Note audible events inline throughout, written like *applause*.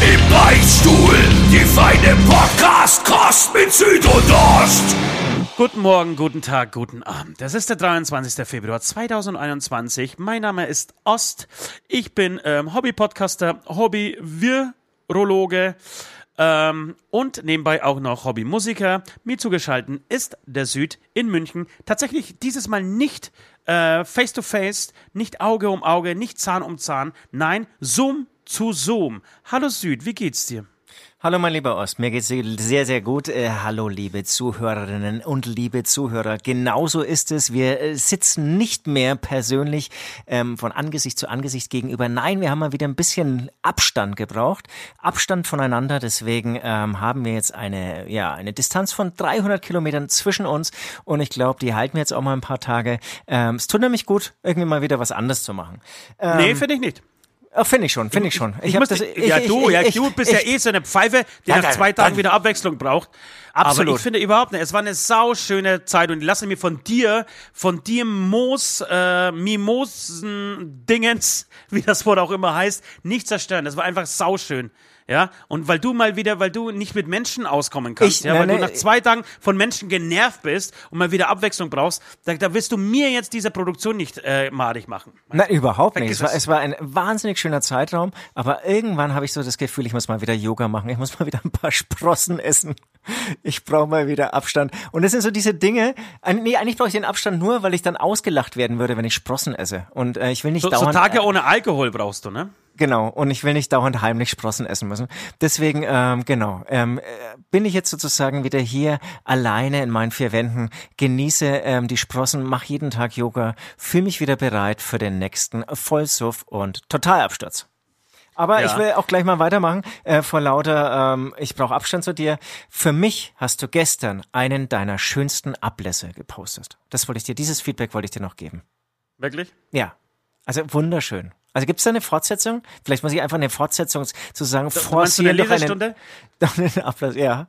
Im Beichtstuhl, die feine Podcast-Kost mit Süd und Ost. Guten Morgen, guten Tag, guten Abend. Das ist der 23. Februar 2021. Mein Name ist Ost. Ich bin ähm, Hobby-Podcaster, Hobby-Virologe ähm, und nebenbei auch noch Hobby-Musiker. Mir zugeschaltet ist der Süd in München. Tatsächlich dieses Mal nicht äh, face-to-face, -face, nicht Auge um Auge, nicht Zahn um Zahn. Nein, Zoom zu Zoom. Hallo Süd, wie geht's dir? Hallo mein lieber Ost, mir geht's sehr, sehr gut. Äh, hallo liebe Zuhörerinnen und liebe Zuhörer. Genauso ist es. Wir äh, sitzen nicht mehr persönlich ähm, von Angesicht zu Angesicht gegenüber. Nein, wir haben mal wieder ein bisschen Abstand gebraucht. Abstand voneinander. Deswegen ähm, haben wir jetzt eine, ja, eine Distanz von 300 Kilometern zwischen uns. Und ich glaube, die halten wir jetzt auch mal ein paar Tage. Ähm, es tut nämlich gut, irgendwie mal wieder was anderes zu machen. Ähm, nee, finde ich nicht. Oh, finde ich schon, finde ich schon. Ich, ich, das, ich ja, du, ja, du bist ja eh so eine Pfeife, die nach zwei Tagen wieder Abwechslung braucht. Absolut. Aber ich finde überhaupt nicht. Es war eine sauschöne Zeit und ich lasse mir von dir, von dir Moos, äh, Mimosen-Dingens, *laughs* wie das Wort auch immer heißt, nicht zerstören. Das war einfach sauschön. Ja, und weil du mal wieder, weil du nicht mit Menschen auskommen kannst, ich, ja, weil ne, du nach zwei Tagen von Menschen genervt bist und mal wieder Abwechslung brauchst, da, da wirst du mir jetzt diese Produktion nicht äh, madig machen. Nein, überhaupt nicht. Es war, es war ein wahnsinnig schöner Zeitraum, aber irgendwann habe ich so das Gefühl, ich muss mal wieder Yoga machen, ich muss mal wieder ein paar Sprossen essen. Ich brauche mal wieder Abstand. Und das sind so diese Dinge, nee, eigentlich brauche ich den Abstand nur, weil ich dann ausgelacht werden würde, wenn ich Sprossen esse. Und äh, ich will nicht so, dauernd... So Tage äh, ohne Alkohol brauchst du, ne? Genau, und ich will nicht dauernd heimlich Sprossen essen müssen. Deswegen, ähm, genau, ähm, äh, bin ich jetzt sozusagen wieder hier alleine in meinen vier Wänden, genieße ähm, die Sprossen, mache jeden Tag Yoga, fühle mich wieder bereit für den nächsten Vollsuff und Totalabsturz. Aber ja. ich will auch gleich mal weitermachen. Äh, vor lauter, ähm, ich brauche Abstand zu dir. Für mich hast du gestern einen deiner schönsten Ablässe gepostet. Das wollte ich dir, dieses Feedback wollte ich dir noch geben. Wirklich? Ja. Also wunderschön. Also gibt es da eine Fortsetzung? Vielleicht muss ich einfach eine Fortsetzung zu sagen, forcieren doch einen, *laughs* doch einen Ablass, ja.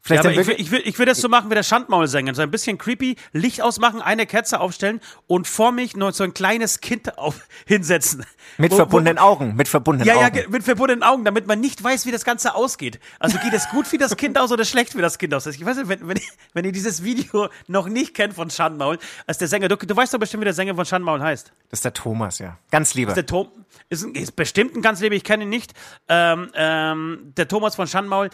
Vielleicht ja, ich will, ich, will, ich will das so machen wie der Schandmaulsänger. So ein bisschen creepy, Licht ausmachen, eine Kerze aufstellen und vor mich noch so ein kleines Kind *laughs* auf, hinsetzen. Mit wo, verbundenen wo, Augen, mit verbundenen ja, Augen. Ja, mit verbundenen Augen, damit man nicht weiß, wie das Ganze ausgeht. Also geht es gut für das Kind aus oder schlecht für das Kind aus? Ich weiß nicht, wenn, wenn, wenn ihr dieses Video noch nicht kennt von Schandmaul, als der Sänger, du, du weißt doch bestimmt, wie der Sänger von Schandmaul heißt. Das ist der Thomas, ja. Ganz lieber. Ist, der Tom, ist, ist bestimmt ein ganz lieber, ich kenne ihn nicht. Ähm, ähm, der Thomas von Schandmaul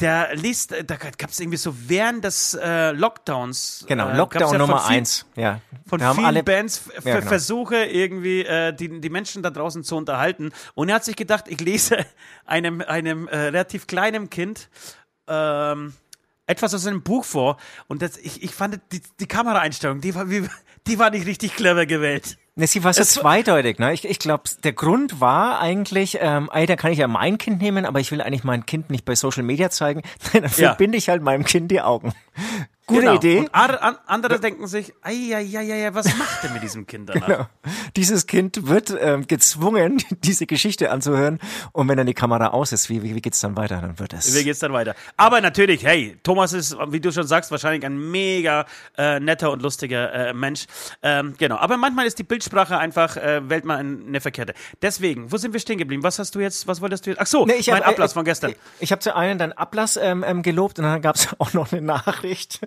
der liest, da gab es irgendwie so während des äh, Lockdowns. Genau, äh, Lockdown ja Nummer viel, eins. Ja. Von vielen alle, Bands ja, genau. Versuche irgendwie äh, die, die Menschen da draußen zu unterhalten. Und er hat sich gedacht, ich lese *laughs* einem, einem äh, relativ kleinen Kind ähm, etwas aus einem Buch vor. Und das, ich, ich fand die, die Kameraeinstellung, die war, die war nicht richtig clever gewählt. Ne, sie war so es zweideutig. Ne? Ich, ich glaube, der Grund war eigentlich, ähm, ey, da kann ich ja mein Kind nehmen, aber ich will eigentlich mein Kind nicht bei Social Media zeigen. *laughs* Dann verbinde ja. ich halt meinem Kind die Augen. Gute genau. Idee. Und andere denken sich, ja, ja, ja, was macht er mit diesem Kind danach? Genau. Dieses Kind wird ähm, gezwungen, *laughs* diese Geschichte anzuhören. Und wenn dann die Kamera aus ist, wie, wie, wie geht's dann weiter? Dann wird es. Wie geht's dann weiter? Aber natürlich, hey, Thomas ist, wie du schon sagst, wahrscheinlich ein mega äh, netter und lustiger äh, Mensch. Ähm, genau. Aber manchmal ist die Bildsprache einfach, äh, wählt man eine verkehrte. Deswegen, wo sind wir stehen geblieben? Was hast du jetzt, was wolltest du jetzt? Ach so, nee, ich mein hab, Ablass äh, von gestern. Ich, ich habe zu einen deinen Ablass ähm, ähm, gelobt und dann gab es *laughs* auch noch eine Nachricht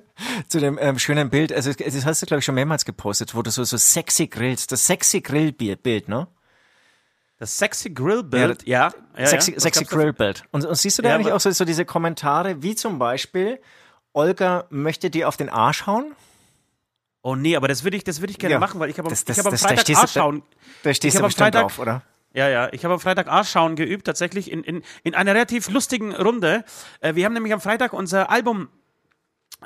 zu dem ähm, schönen Bild. Also das hast du glaube ich schon mehrmals gepostet, wo du so so sexy grillst, das sexy Grillbild, ne? Das sexy Grillbild, ja. ja, ja sexy, ja. sexy Grillbild. Und, und, siehst du da ja, eigentlich auch so, so diese Kommentare, wie zum Beispiel, Olga möchte dir auf den Arsch hauen? Oh nee, aber das würde ich, das würde ich gerne ja. machen, weil ich habe das, das, ich hab am Freitag Arsch schauen. Da, da stehst du bestimmt Freitag, drauf, oder? Ja, ja. Ich habe am Freitag Arschschauen geübt, tatsächlich in, in, in einer relativ lustigen Runde. Äh, wir haben nämlich am Freitag unser Album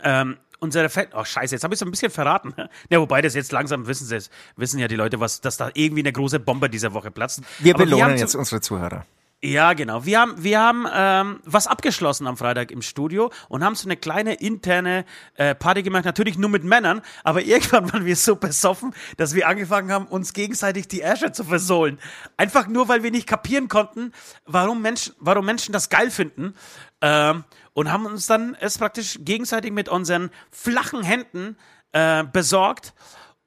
ähm, unsere Fan oh scheiße, jetzt habe ich so ein bisschen verraten. *laughs* Ja, wobei das jetzt langsam wissen sie, wissen ja die Leute, was, dass da irgendwie eine große Bombe dieser Woche platzt. Wir belohnen wir jetzt unsere Zuhörer. Ja, genau. Wir haben, wir haben ähm, was abgeschlossen am Freitag im Studio und haben so eine kleine interne äh, Party gemacht. Natürlich nur mit Männern, aber *laughs* irgendwann waren wir so besoffen, dass wir angefangen haben, uns gegenseitig die Ärsche zu versohlen. Einfach nur, weil wir nicht kapieren konnten, warum Menschen, warum Menschen das geil finden. Ähm, und haben uns dann es praktisch gegenseitig mit unseren flachen Händen äh, besorgt.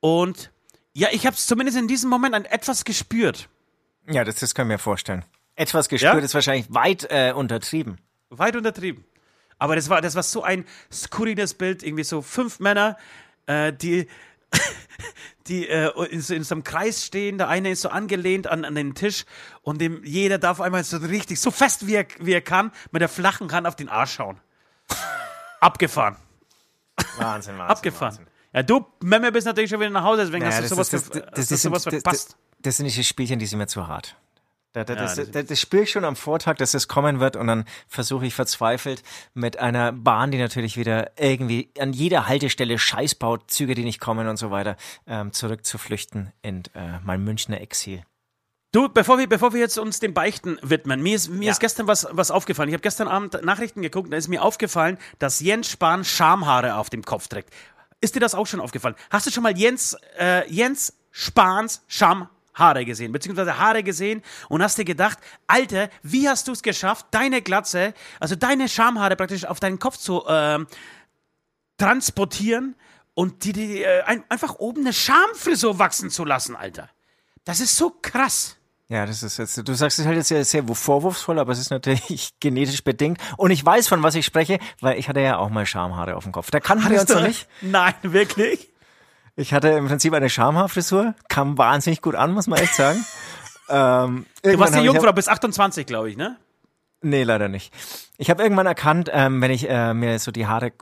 Und ja, ich habe es zumindest in diesem Moment ein, etwas gespürt. Ja, das, das können wir vorstellen. Etwas gespürt ja? ist wahrscheinlich weit äh, untertrieben. Weit untertrieben. Aber das war, das war so ein skurriles Bild, irgendwie so fünf Männer, äh, die, die äh, in, so, in so einem Kreis stehen. Der eine ist so angelehnt an, an den Tisch und dem, jeder darf einmal so richtig, so fest wie er, wie er kann, mit der flachen Hand auf den Arsch schauen. Abgefahren. Wahnsinn, Wahnsinn. Abgefahren. Wahnsinn. Ja, du, Memme, bist natürlich schon wieder nach Hause, deswegen naja, hast du sowas, ist, das, das, das, sowas verpasst. Das, das, sind nicht Spielchen, die sind mir zu hart. Da, da, ja, das, das, das, das spüre ich schon am Vortag, dass es kommen wird und dann versuche ich verzweifelt mit einer Bahn, die natürlich wieder irgendwie an jeder Haltestelle Scheiß baut, Züge, die nicht kommen und so weiter, ähm, zurückzuflüchten in äh, mein Münchner Exil. Du, bevor wir, bevor wir jetzt uns den Beichten widmen, mir ist, mir ja. ist gestern was, was aufgefallen. Ich habe gestern Abend Nachrichten geguckt, da ist mir aufgefallen, dass Jens Spahn Schamhaare auf dem Kopf trägt. Ist dir das auch schon aufgefallen? Hast du schon mal Jens, äh, Jens Spahns Schamhaare Haare gesehen, beziehungsweise Haare gesehen und hast dir gedacht, Alter, wie hast du es geschafft, deine Glatze, also deine Schamhaare praktisch auf deinen Kopf zu äh, transportieren und die, die äh, ein, einfach oben eine Schamfrisur wachsen zu lassen, Alter. Das ist so krass. Ja, das ist jetzt, du sagst es halt jetzt sehr, sehr vorwurfsvoll, aber es ist natürlich *laughs* genetisch bedingt. Und ich weiß, von was ich spreche, weil ich hatte ja auch mal Schamhaare auf dem Kopf. Da kannten wir uns noch nicht. Nein, wirklich? Ich hatte im Prinzip eine Schamhaarfrisur, kam wahnsinnig gut an, muss man echt sagen. *laughs* ähm, du warst ja Jungfrau bis 28, glaube ich, ne? Nee, leider nicht. Ich habe irgendwann erkannt, ähm, wenn ich äh, mir so die Haare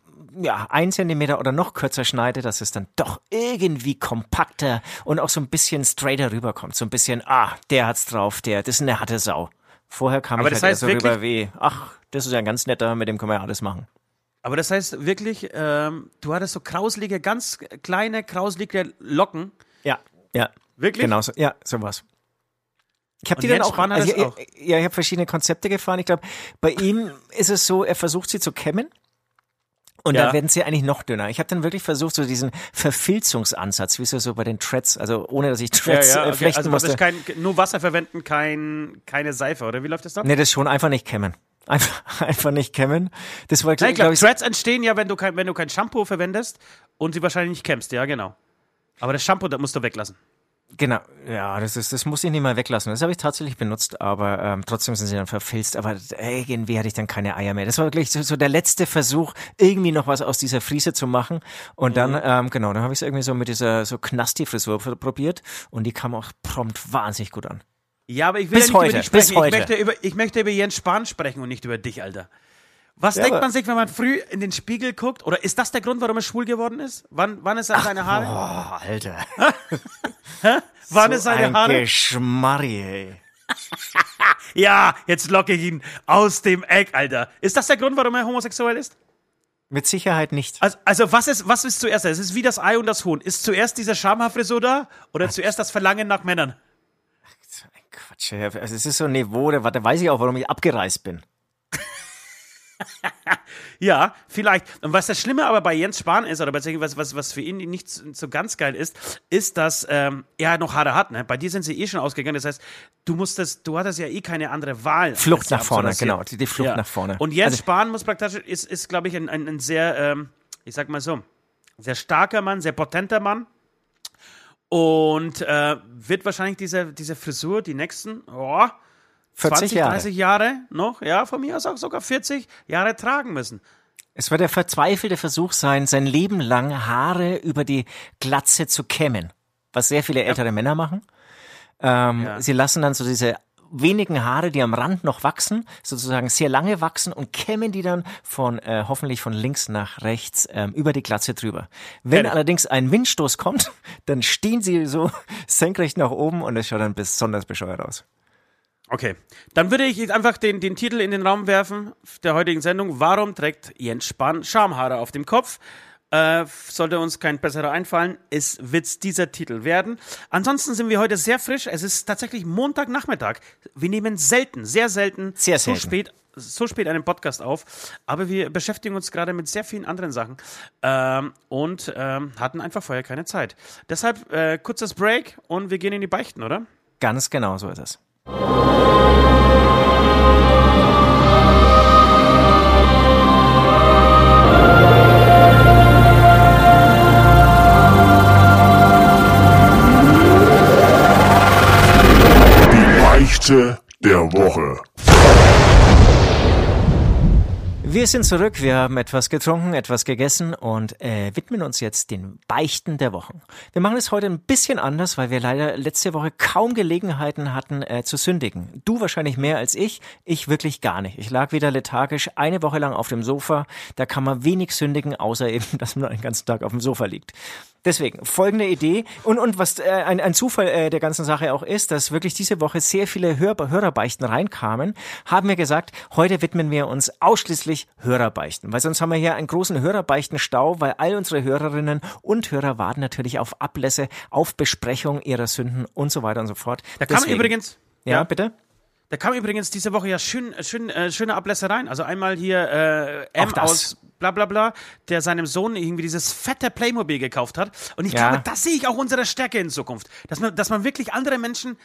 ja, ein Zentimeter oder noch kürzer schneide, dass es dann doch irgendwie kompakter und auch so ein bisschen straighter rüberkommt. So ein bisschen, ah, der hat's drauf, der, das ist eine harte Sau. Vorher kam Aber ich halt so rüber wie, ach, das ist ja ein ganz netter, mit dem können wir ja alles machen. Aber das heißt wirklich, ähm, du hattest so krauslige, ganz kleine, krauslige Locken. Ja, ja. Wirklich? Genau, so, ja, sowas. Ich habe die dann auch, also, ich, auch. Ja, ich habe verschiedene Konzepte gefahren. Ich glaube, bei ihm ist es so, er versucht sie zu kämmen. Und ja. dann werden sie eigentlich noch dünner. Ich habe dann wirklich versucht, so diesen Verfilzungsansatz, wie so, so bei den Treads, also ohne dass ich Treads ja, ja, äh, okay. flechten also, musste. Kein, nur Wasser verwenden, kein, keine Seife, oder wie läuft das da? Nee, das schon einfach nicht kämmen. Einfach, *laughs* einfach nicht kämmen. Das war, Nein, glaub, ich, Threads entstehen ja, wenn du kein, wenn du kein Shampoo verwendest und sie wahrscheinlich nicht kämmst, ja, genau. Aber das Shampoo, das musst du weglassen. Genau, ja, das ist, das muss ich nicht mal weglassen. Das habe ich tatsächlich benutzt, aber ähm, trotzdem sind sie dann verfilzt. Aber irgendwie hatte ich dann keine Eier mehr. Das war wirklich so, so der letzte Versuch, irgendwie noch was aus dieser Friese zu machen. Und mhm. dann, ähm, genau, dann habe ich es irgendwie so mit dieser so Knasti-Frisur probiert und die kam auch prompt wahnsinnig gut an. Ja, aber ich will bis ja nicht heute, über dich sprechen. Ich möchte über, ich möchte über Jens Spahn sprechen und nicht über dich, Alter. Was ja, denkt man sich, wenn man früh in den Spiegel guckt? Oder ist das der Grund, warum er schwul geworden ist? Wann, wann ist er seine Haare? Boah, Alter. *laughs* wann so ist seine ein Haare? Geschmarri, ey. *laughs* ja, jetzt locke ich ihn aus dem Eck, Alter. Ist das der Grund, warum er homosexuell ist? Mit Sicherheit nicht. Also, also was, ist, was ist zuerst? Es ist wie das Ei und das Huhn. Ist zuerst diese Schamhaarfrisur da oder zuerst das Verlangen nach Männern? Quatsch. Also es ist so ein Niveau, da, da weiß ich auch, warum ich abgereist bin. *laughs* ja, vielleicht. Und was das Schlimme aber bei Jens Spahn ist, oder beziehungsweise was, was für ihn nicht so ganz geil ist, ist, dass ähm, er noch Haare hat. Ne? Bei dir sind sie eh schon ausgegangen. Das heißt, du musstest, du hattest ja eh keine andere Wahl. Flucht nach vorne, genau. Die, die Flucht ja. nach vorne. Und Jens also, Spahn muss praktisch, ist, ist glaube ich, ein, ein, ein sehr, ähm, ich sag mal so, sehr starker Mann, sehr potenter Mann. Und äh, wird wahrscheinlich diese, diese Frisur die nächsten oh, 40 20, Jahre. 30 Jahre noch, ja, von mir aus auch sogar 40 Jahre tragen müssen. Es wird der verzweifelte Versuch sein, sein Leben lang Haare über die Glatze zu kämmen, was sehr viele ältere ja. Männer machen. Ähm, ja. Sie lassen dann so diese wenigen Haare, die am Rand noch wachsen, sozusagen sehr lange wachsen und kämmen die dann von äh, hoffentlich von links nach rechts ähm, über die Glatze drüber. Wenn ja. allerdings ein Windstoß kommt, *laughs* dann stehen sie so *laughs* senkrecht nach oben und es schaut dann besonders bescheuert aus. Okay, dann würde ich einfach den, den Titel in den Raum werfen der heutigen Sendung. Warum trägt Jens Spahn Schamhaare auf dem Kopf? Äh, sollte uns kein besserer einfallen, es wird dieser Titel werden. Ansonsten sind wir heute sehr frisch. Es ist tatsächlich Montagnachmittag. Wir nehmen selten, sehr selten, sehr selten. so spät so spät einen Podcast auf, aber wir beschäftigen uns gerade mit sehr vielen anderen Sachen ähm, und ähm, hatten einfach vorher keine Zeit. Deshalb äh, kurzes Break und wir gehen in die Beichten, oder? Ganz genau so ist es. Beichte der Woche. Wir sind zurück, wir haben etwas getrunken, etwas gegessen und äh, widmen uns jetzt den Beichten der Wochen. Wir machen es heute ein bisschen anders, weil wir leider letzte Woche kaum Gelegenheiten hatten äh, zu sündigen. Du wahrscheinlich mehr als ich, ich wirklich gar nicht. Ich lag wieder lethargisch eine Woche lang auf dem Sofa, da kann man wenig sündigen, außer eben, *laughs* dass man den ganzen Tag auf dem Sofa liegt. Deswegen, folgende Idee und, und was äh, ein, ein Zufall äh, der ganzen Sache auch ist, dass wirklich diese Woche sehr viele Hör Hörerbeichten reinkamen, haben wir gesagt, heute widmen wir uns ausschließlich Hörerbeichten, weil sonst haben wir hier einen großen Hörerbeichtenstau, weil all unsere Hörerinnen und Hörer warten natürlich auf Ablässe, auf Besprechung ihrer Sünden und so weiter und so fort. Da kam übrigens... Ja, ja, bitte? Da kam übrigens diese Woche ja schön, schön, äh, schöne Ablässe rein. Also einmal hier äh, M aus bla bla bla, der seinem Sohn irgendwie dieses fette Playmobil gekauft hat. Und ich ja. glaube, das sehe ich auch unsere Stärke in Zukunft. Dass man, dass man wirklich andere Menschen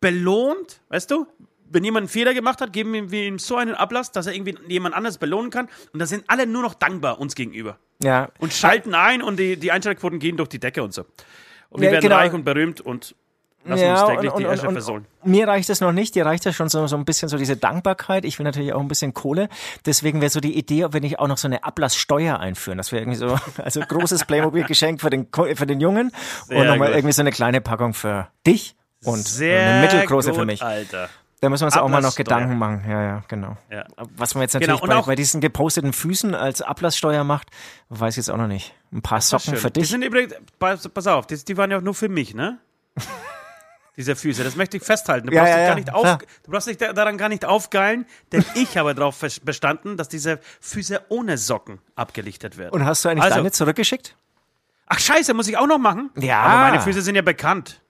belohnt, weißt du? Wenn jemand einen Fehler gemacht hat, geben wir ihm so einen Ablass, dass er irgendwie jemand anders belohnen kann. Und da sind alle nur noch dankbar uns gegenüber. Ja. Und schalten ein und die, die Einschaltquoten gehen durch die Decke und so. Und wir werden genau. reich und berühmt und Lass ja, uns täglich und, die Asche versohlen. Mir reicht es noch nicht, dir reicht das schon so, so ein bisschen so diese Dankbarkeit. Ich will natürlich auch ein bisschen Kohle. Deswegen wäre so die Idee, ob wir nicht auch noch so eine Ablasssteuer einführen. Das wäre irgendwie so, *laughs* also großes Playmobil-Geschenk für den, für den Jungen Sehr und nochmal irgendwie so eine kleine Packung für dich und Sehr eine mittelgroße gut, für mich. Alter. Da müssen wir uns auch mal noch Gedanken machen. Ja, ja, genau. Ja. Was man jetzt genau, natürlich genau, bei, bei, diesen geposteten Füßen als Ablasssteuer macht, weiß ich jetzt auch noch nicht. Ein paar Socken für dich. Die sind übrigens, pass, pass auf, die, die waren ja auch nur für mich, ne? *laughs* Diese Füße, das möchte ich festhalten. Du, ja, brauchst, ja, gar nicht auf, du brauchst dich daran gar nicht aufgeilen, denn ich habe darauf bestanden, dass diese Füße ohne Socken abgelichtet werden. Und hast du eigentlich also, deine zurückgeschickt? Ach scheiße, muss ich auch noch machen? Ja. Aber meine Füße sind ja bekannt.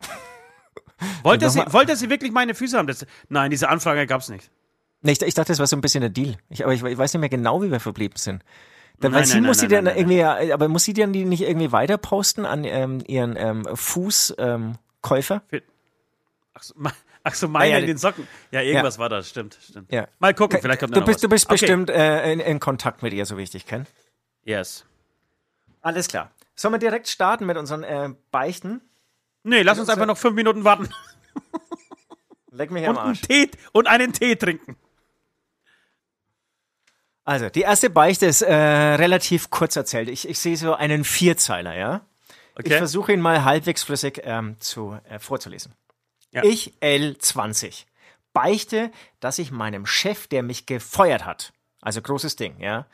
*laughs* wollte, sie, wollte sie wirklich meine Füße haben? Das, nein, diese Anfrage gab es nicht. Ich, ich, dachte, das war so ein bisschen der Deal. Ich, aber ich, ich, weiß nicht mehr genau, wie wir verblieben sind. Dann, nein, weil sie nein, muss nein, sie dann irgendwie, aber muss sie dann die nicht irgendwie weiter posten an ähm, ihren ähm, Fußkäufer? Ähm, Ach so, ach so meine ja, ja, in den Socken. Ja, irgendwas ja. war das, stimmt, stimmt. Ja. Mal gucken, vielleicht kommt du noch bist, was. Du bist okay. bestimmt äh, in, in, Kontakt mit ihr, so wie ich dich kenne. Yes. Alles klar. Sollen wir direkt starten mit unseren äh, Beichten? Nee, lass uns einfach noch fünf Minuten warten. *laughs* Leck mich am Arsch. Und, einen Tee, und einen Tee trinken. Also, die erste Beichte ist äh, relativ kurz erzählt. Ich, ich sehe so einen Vierzeiler, ja? Okay. Ich versuche ihn mal halbwegs flüssig ähm, zu, äh, vorzulesen. Ja. Ich L20 beichte, dass ich meinem Chef, der mich gefeuert hat, also großes Ding, ja,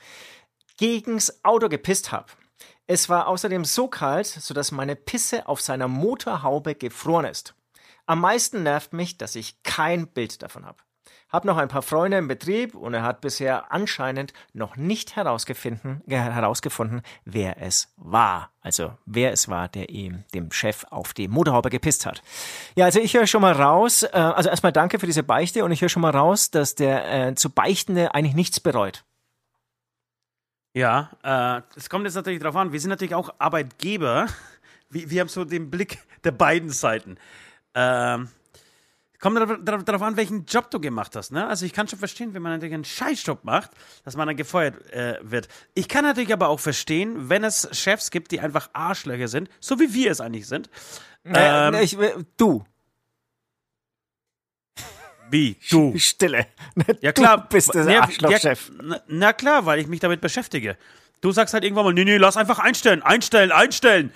gegens Auto gepisst habe. Es war außerdem so kalt, sodass meine Pisse auf seiner Motorhaube gefroren ist. Am meisten nervt mich, dass ich kein Bild davon habe. Hab noch ein paar Freunde im Betrieb und er hat bisher anscheinend noch nicht herausgefunden, herausgefunden, wer es war. Also wer es war, der ihm dem Chef auf die Motorhaube gepisst hat. Ja, also ich höre schon mal raus, äh, also erstmal danke für diese Beichte und ich höre schon mal raus, dass der äh, zu Beichtende eigentlich nichts bereut. Ja, äh, es kommt jetzt natürlich darauf an, wir sind natürlich auch Arbeitgeber. Wir, wir haben so den Blick der beiden Seiten. Ähm, Kommt darauf, darauf an, welchen Job du gemacht hast. Ne? Also ich kann schon verstehen, wenn man natürlich einen Scheißjob macht, dass man dann gefeuert äh, wird. Ich kann natürlich aber auch verstehen, wenn es Chefs gibt, die einfach Arschlöcher sind, so wie wir es eigentlich sind. Ähm, äh, ich, du. Wie? Du? *laughs* Stille. Ja klar. Du bist der ja, Arschlochchef. Ja, na klar, weil ich mich damit beschäftige. Du sagst halt irgendwann mal, nee, nee, lass einfach einstellen, einstellen, einstellen.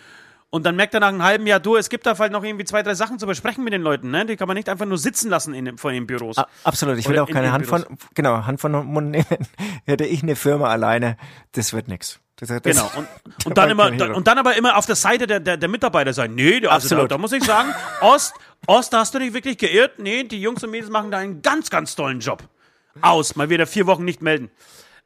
Und dann merkt er nach einem halben Jahr, du, es gibt da halt noch irgendwie zwei, drei Sachen zu besprechen mit den Leuten, ne? Die kann man nicht einfach nur sitzen lassen in, vor den Büros. A absolut, ich will auch keine Hand von, genau, Hand von Mund nehmen. *laughs* Hätte ich eine Firma alleine, das wird nix. Das, das, genau, *laughs* und, und, dann immer, da, und dann aber immer auf der Seite der, der, der Mitarbeiter sein. Nee, also Absolut. Da, da muss ich sagen, *laughs* Ost, Ost, da hast du dich wirklich geirrt. Nee, die Jungs und Mädels machen da einen ganz, ganz tollen Job. Aus, mal wieder vier Wochen nicht melden.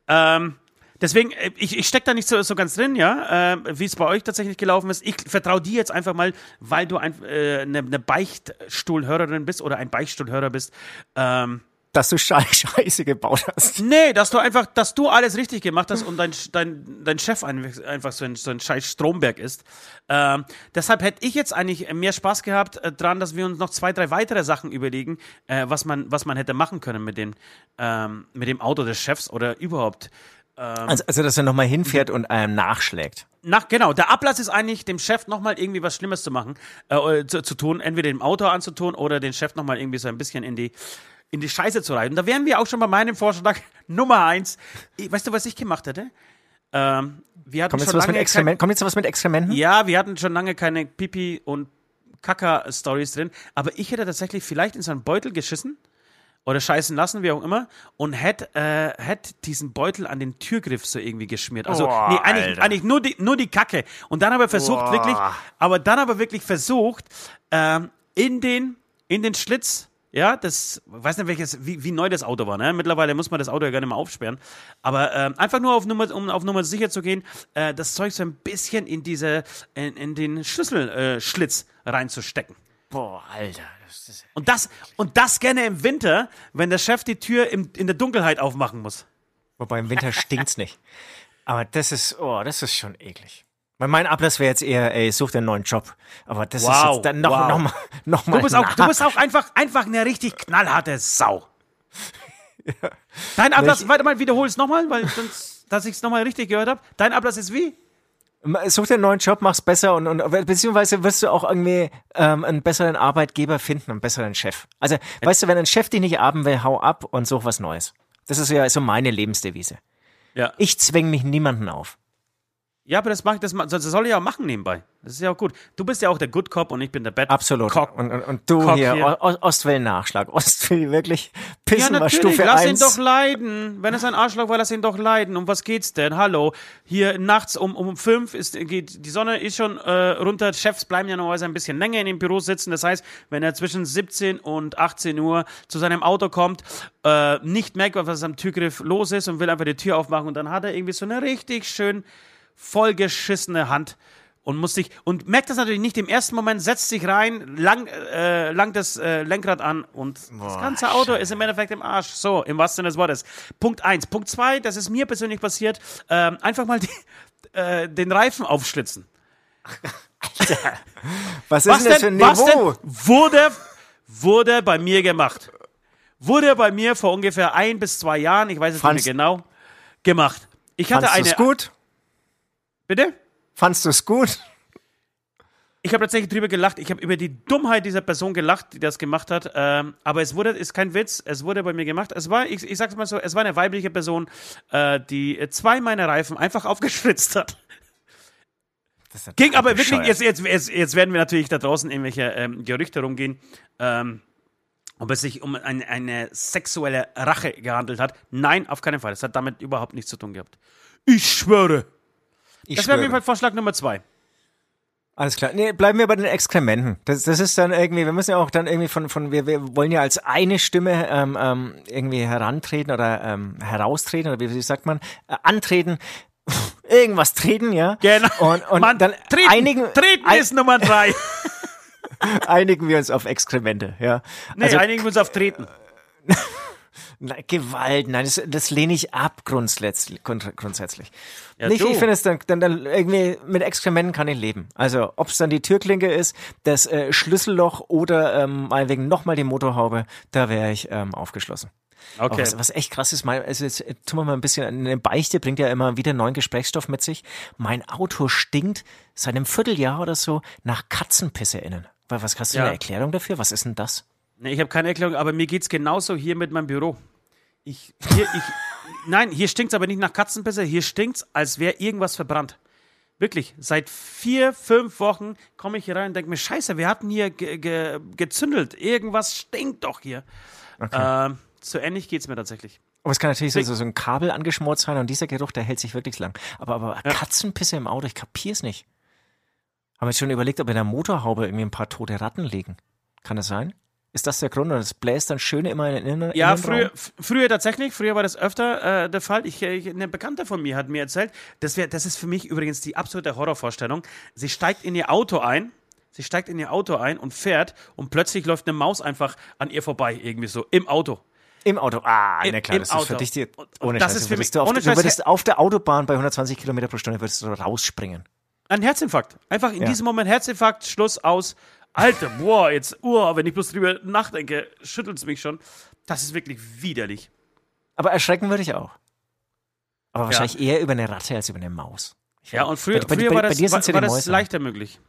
Ähm, Deswegen, äh, ich, ich stecke da nicht so, so ganz drin, ja, äh, wie es bei euch tatsächlich gelaufen ist. Ich vertraue dir jetzt einfach mal, weil du eine äh, ne, ne Beichtstuhlhörerin bist oder ein Beichtstuhlhörer bist. Ähm, dass du *laughs* Scheiße gebaut hast. Nee, dass du einfach, dass du alles richtig gemacht hast und dein, dein, dein Chef einfach so ein, so ein scheiß Stromberg ist. Ähm, deshalb hätte ich jetzt eigentlich mehr Spaß gehabt äh, dran, dass wir uns noch zwei, drei weitere Sachen überlegen, äh, was, man, was man hätte machen können mit dem, ähm, mit dem Auto des Chefs oder überhaupt. Ähm, also, also, dass er nochmal hinfährt und einem nachschlägt. Nach, genau, der Ablass ist eigentlich, dem Chef nochmal irgendwie was Schlimmes zu machen, äh, zu, zu, tun, entweder dem Auto anzutun oder den Chef nochmal irgendwie so ein bisschen in die, in die Scheiße zu reiten. Da wären wir auch schon bei meinem Vorschlag *laughs* Nummer eins. Weißt du, was ich gemacht hätte? Ähm, wir hatten kommt, jetzt schon lange kein, kommt jetzt was mit Exkrementen? Ja, wir hatten schon lange keine Pipi- und Kaka-Stories drin. Aber ich hätte tatsächlich vielleicht in so einen Beutel geschissen oder scheißen lassen, wie auch immer, und hätte äh, hätt diesen Beutel an den Türgriff so irgendwie geschmiert. Also, oh, nee, eigentlich, eigentlich nur, die, nur die Kacke. Und dann aber versucht oh. wirklich, aber dann aber wirklich versucht, ähm, in den, in den Schlitz ja, das, weiß nicht welches, wie, wie neu das Auto war. Ne? Mittlerweile muss man das Auto ja gar nicht mehr aufsperren. Aber äh, einfach nur auf Nummer, um auf Nummer sicher zu gehen, äh, das Zeug so ein bisschen in diese, in, in den Schlüsselschlitz äh, reinzustecken. Boah, Alter. Und das, und das gerne im Winter, wenn der Chef die Tür im, in der Dunkelheit aufmachen muss. Wobei im Winter stinkt's nicht. Aber das ist, oh, das ist schon eklig. Mein Ablass wäre jetzt eher, ey, such dir einen neuen Job. Aber das wow, ist jetzt dann noch, wow. noch mal, noch mal du bist, auch, du bist auch einfach, einfach eine richtig knallharte Sau. *laughs* ja. Dein Ablass, warte mal, wiederhol es nochmal, weil sonst, dass ich es nochmal richtig gehört habe. Dein Ablass ist wie? Such dir einen neuen Job, mach's besser und, und beziehungsweise wirst du auch irgendwie ähm, einen besseren Arbeitgeber finden, einen besseren Chef. Also, weißt du, wenn ein Chef dich nicht haben will, hau ab und such was Neues. Das ist ja so meine Lebensdevise. Ja. Ich zwing mich niemanden auf. Ja, aber das, macht, das, das soll ich ja auch machen nebenbei. Das ist ja auch gut. Du bist ja auch der Good Cop und ich bin der Bad Absolut. Cop. Und, und, und du hier, hier. Ostwellen-Nachschlag. *laughs* Ostwellen wirklich pissen ja, wir Stufe lass 1. ihn doch leiden. Wenn es ein Arschloch war, lass ihn doch leiden. Um was geht's denn? Hallo. Hier nachts um, um fünf ist, geht, die Sonne ist schon äh, runter. Chefs bleiben ja normalerweise ein bisschen länger in dem Büro sitzen. Das heißt, wenn er zwischen 17 und 18 Uhr zu seinem Auto kommt, äh, nicht merkt, was am Türgriff los ist und will einfach die Tür aufmachen und dann hat er irgendwie so eine richtig schön vollgeschissene Hand und muss sich und merkt das natürlich nicht im ersten Moment, setzt sich rein, lang, äh, langt das äh, Lenkrad an und Boah, das ganze Auto Scheiße. ist im Endeffekt im Arsch. So, im wahrsten Sinne des Wortes. Punkt eins. Punkt zwei, das ist mir persönlich passiert, ähm, einfach mal die, äh, den Reifen aufschlitzen. Alter, *laughs* was ist was denn das für ein Niveau? Was denn wurde, wurde bei mir gemacht. Wurde bei mir vor ungefähr ein bis zwei Jahren, ich weiß es nicht mehr genau, gemacht. Ich hatte eine. gut? Bitte? Fandst du es gut? Ich habe tatsächlich drüber gelacht. Ich habe über die Dummheit dieser Person gelacht, die das gemacht hat. Ähm, aber es wurde, ist kein Witz, es wurde bei mir gemacht. Es war, ich, ich sag's mal so, es war eine weibliche Person, äh, die zwei meiner Reifen einfach aufgeschwitzt hat. Ging aber wirklich, jetzt, jetzt, jetzt, jetzt, werden wir natürlich da draußen irgendwelche ähm, Gerüchte rumgehen, ähm, ob es sich um ein, eine sexuelle Rache gehandelt hat. Nein, auf keinen Fall. Es hat damit überhaupt nichts zu tun gehabt. Ich schwöre. Ich das wäre auf jeden Fall Vorschlag Nummer zwei. Alles klar. Nee, bleiben wir bei den Exkrementen. Das, das ist dann irgendwie, wir müssen ja auch dann irgendwie von, von wir, wir wollen ja als eine Stimme ähm, ähm, irgendwie herantreten oder ähm, heraustreten oder wie, wie sagt man, äh, antreten. *laughs* Irgendwas treten, ja. Genau. Und, und Mann, dann treten, einigen. Treten ein, ist Nummer drei. *laughs* *laughs* einigen wir uns auf Exkremente, ja. Nee, also, einigen wir uns auf Treten. Nein, Gewalt, nein, das, das lehne ich ab grundsätzlich. grundsätzlich. Ja, Nicht, ich finde es dann, dann, dann irgendwie mit Exkrementen kann ich leben. Also ob es dann die Türklinke ist, das äh, Schlüsselloch oder ähm, meinetwegen nochmal die Motorhaube, da wäre ich ähm, aufgeschlossen. Okay. Was, was, echt krass ist, mal, also jetzt äh, tun wir mal ein bisschen, eine Beichte bringt ja immer wieder neuen Gesprächsstoff mit sich. Mein Auto stinkt seit einem Vierteljahr oder so nach Katzenpisse innen. Was hast du ja. eine Erklärung dafür? Was ist denn das? Nee, ich habe keine Erklärung, aber mir geht es genauso hier mit meinem Büro. Ich, hier, ich, nein, hier stinkt es aber nicht nach Katzenpisse, hier stinkt es, als wäre irgendwas verbrannt. Wirklich, seit vier, fünf Wochen komme ich hier rein und denke mir, scheiße, wir hatten hier ge ge gezündelt. Irgendwas stinkt doch hier. Okay. Äh, so ähnlich geht es mir tatsächlich. Aber es kann natürlich so, so ein Kabel angeschmort sein und dieser Geruch, der hält sich wirklich lang. Aber, aber ja. Katzenpisse im Auto, ich kapier's nicht. Haben wir schon überlegt, ob in der Motorhaube irgendwie ein paar tote Ratten liegen. Kann das sein? Ist das der Grund? Und es bläst dann schön immer in den Innen Ja, früher, früher tatsächlich, früher war das öfter äh, der Fall. Ich, ich, eine Bekannte von mir hat mir erzählt, das, wär, das ist für mich übrigens die absolute Horrorvorstellung. Sie steigt in ihr Auto ein, sie steigt in ihr Auto ein und fährt und plötzlich läuft eine Maus einfach an ihr vorbei, irgendwie so, im Auto. Im Auto. Ah, Im- na klar, das ist für Auto. dich die, ohne das Scheiß, ist du für würdest, mich- du auf, ohne du würdest auf der Autobahn bei 120 Kilometer pro Stunde würdest du rausspringen. Ein Herzinfarkt. Einfach in Ja. diesem Moment Herzinfarkt, Schluss, aus. Alter, boah, jetzt, oh, wenn ich bloß drüber nachdenke, schüttelt es mich schon. Das ist wirklich widerlich. Aber erschrecken würde ich auch. Aber wahrscheinlich eher über eine Ratte als über eine Maus. Ich Ja, und früher, bei, früher bei, war bei das, dir war, ja war das leichter möglich.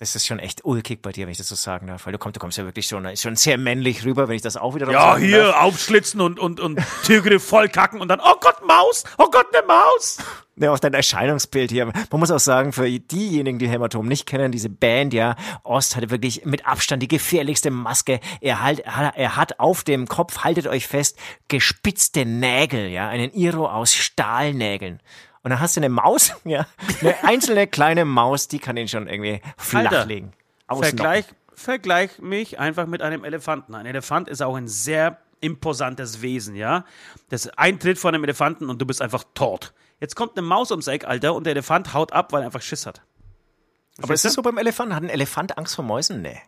Das ist schon echt ulkig bei dir, wenn ich das so sagen darf. Weil du kommst, du kommst ja wirklich schon, schon sehr männlich rüber, wenn ich das auch wieder Ja, hier Darf. aufschlitzen und, und, und Türgriff vollkacken und dann, oh Gott, Maus, oh Gott, eine Maus. Ja, auf dein Erscheinungsbild hier. Man muss auch sagen, für diejenigen, die Hämatom nicht kennen, diese Band, ja, Ost hatte wirklich mit Abstand die gefährlichste Maske. Er, halt, er hat auf dem Kopf, haltet euch fest, gespitzte Nägel, ja, einen Iro aus Stahlnägeln. Und dann hast du eine Maus, *laughs* ja, eine einzelne kleine Maus, die kann ihn schon irgendwie Alter, flachlegen. Ausnocken. Vergleich, vergleich mich einfach mit einem Elefanten. Ein Elefant ist auch ein sehr imposantes Wesen, ja. Das Eintritt von einem Elefanten und du bist einfach tot. Jetzt kommt eine Maus ums Eck, Alter, und der Elefant haut ab, weil er einfach Schiss hat. Aber ist das so beim Elefanten? Hat ein Elefant Angst vor Mäusen? Nee.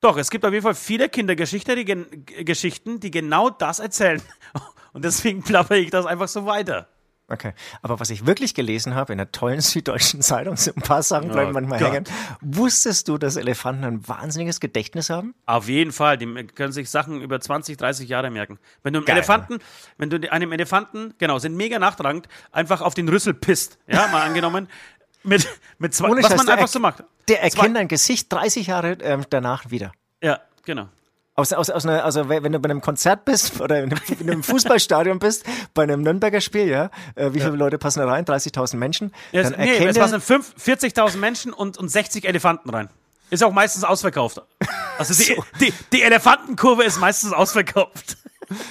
Doch, es gibt auf jeden Fall viele Kindergeschichten, die, gen Geschichten, die genau das erzählen. *laughs* Und deswegen plapper ich das einfach so weiter. Okay. Aber was ich wirklich gelesen habe in der tollen *laughs* Süddeutschen Zeitung, sind ein paar Sachen bleiben Oh manchmal Gott. hängen. Wusstest du, dass Elefanten ein wahnsinniges Gedächtnis haben? Auf jeden Fall, die können sich Sachen über 20, 30 Jahre merken. Wenn du einem Geil. Elefanten, wenn du einem Elefanten, genau, sind mega nachtragend, einfach auf den Rüssel pisst, ja, mal angenommen, *laughs* mit, mit zwei, Ohne was Scheiß, man einfach so macht. Der erkennt dein Gesicht 30 Jahre ähm, danach wieder. Ja, genau. Aus, aus, aus einer, also wenn du bei einem Konzert bist *laughs* oder in einem, in einem Fußballstadion bist, bei einem Nürnberger Spiel, ja, äh, wie viele Leute passen da rein? 30.000 Menschen. Ja, dann es, nee, es passen fünf- 40.000 Menschen und, und 60 Elefanten rein. Ist auch meistens ausverkauft. Also die, *laughs* die, die Elefantenkurve ist meistens ausverkauft.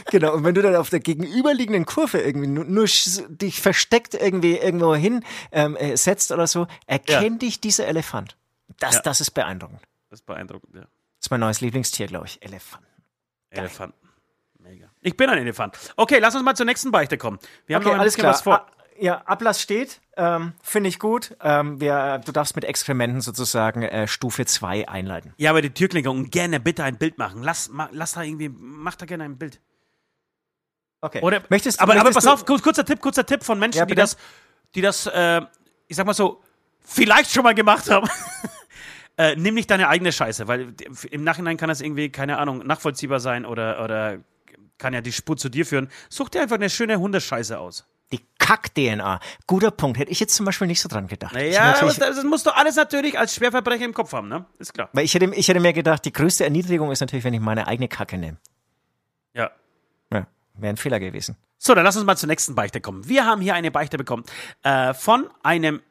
genau, und wenn du dann auf der gegenüberliegenden Kurve irgendwie nur, nur dich versteckt irgendwie irgendwo hin ähm, äh, setzt oder so, erkennt dich dieser Elefant. Das, Ja. das ist beeindruckend. Das ist beeindruckend, ja. Ist mein neues Lieblingstier, glaube ich. Elefanten. Elefanten. Mega. Ich bin ein Elefant. Okay, lass uns mal zur nächsten Beichte kommen. Wir haben Okay, noch ein alles klar. was vor. Ah, ja, Ablass steht. Ähm, Finde ich gut. Ähm, wir, du darfst mit Exkrementen sozusagen äh, Stufe 2 einleiten. Ja, aber die Türklinker und gerne bitte ein Bild machen. Lass, ma, lass da irgendwie, mach da gerne ein Bild. Okay. Oder, möchtest, aber, aber möchtest pass du, auf, kurz- kurzer Tipp, kurzer Tipp von Menschen, Ja, die das, die das, äh, ich sag mal so, vielleicht schon mal gemacht haben. *laughs* äh, nimm nicht deine eigene Scheiße, weil im Nachhinein kann das irgendwie, keine Ahnung, nachvollziehbar sein oder, oder kann ja die Spur zu dir führen. Such dir einfach eine schöne Hundescheiße aus. Die Kack-DNA. Guter Punkt. Hätte ich jetzt zum Beispiel nicht so dran gedacht. Ich Ja, aber natürlich- das, das musst du alles natürlich als Schwerverbrecher im Kopf haben, ne? Ist klar. weil ich hätte, ich hätte mir gedacht, die größte Erniedrigung ist natürlich, wenn ich meine eigene Kacke nehme. Ja. Ja, wäre ein Fehler gewesen. So, dann lass uns mal zur nächsten Beichte kommen. Wir haben hier eine Beichte bekommen äh, von einem,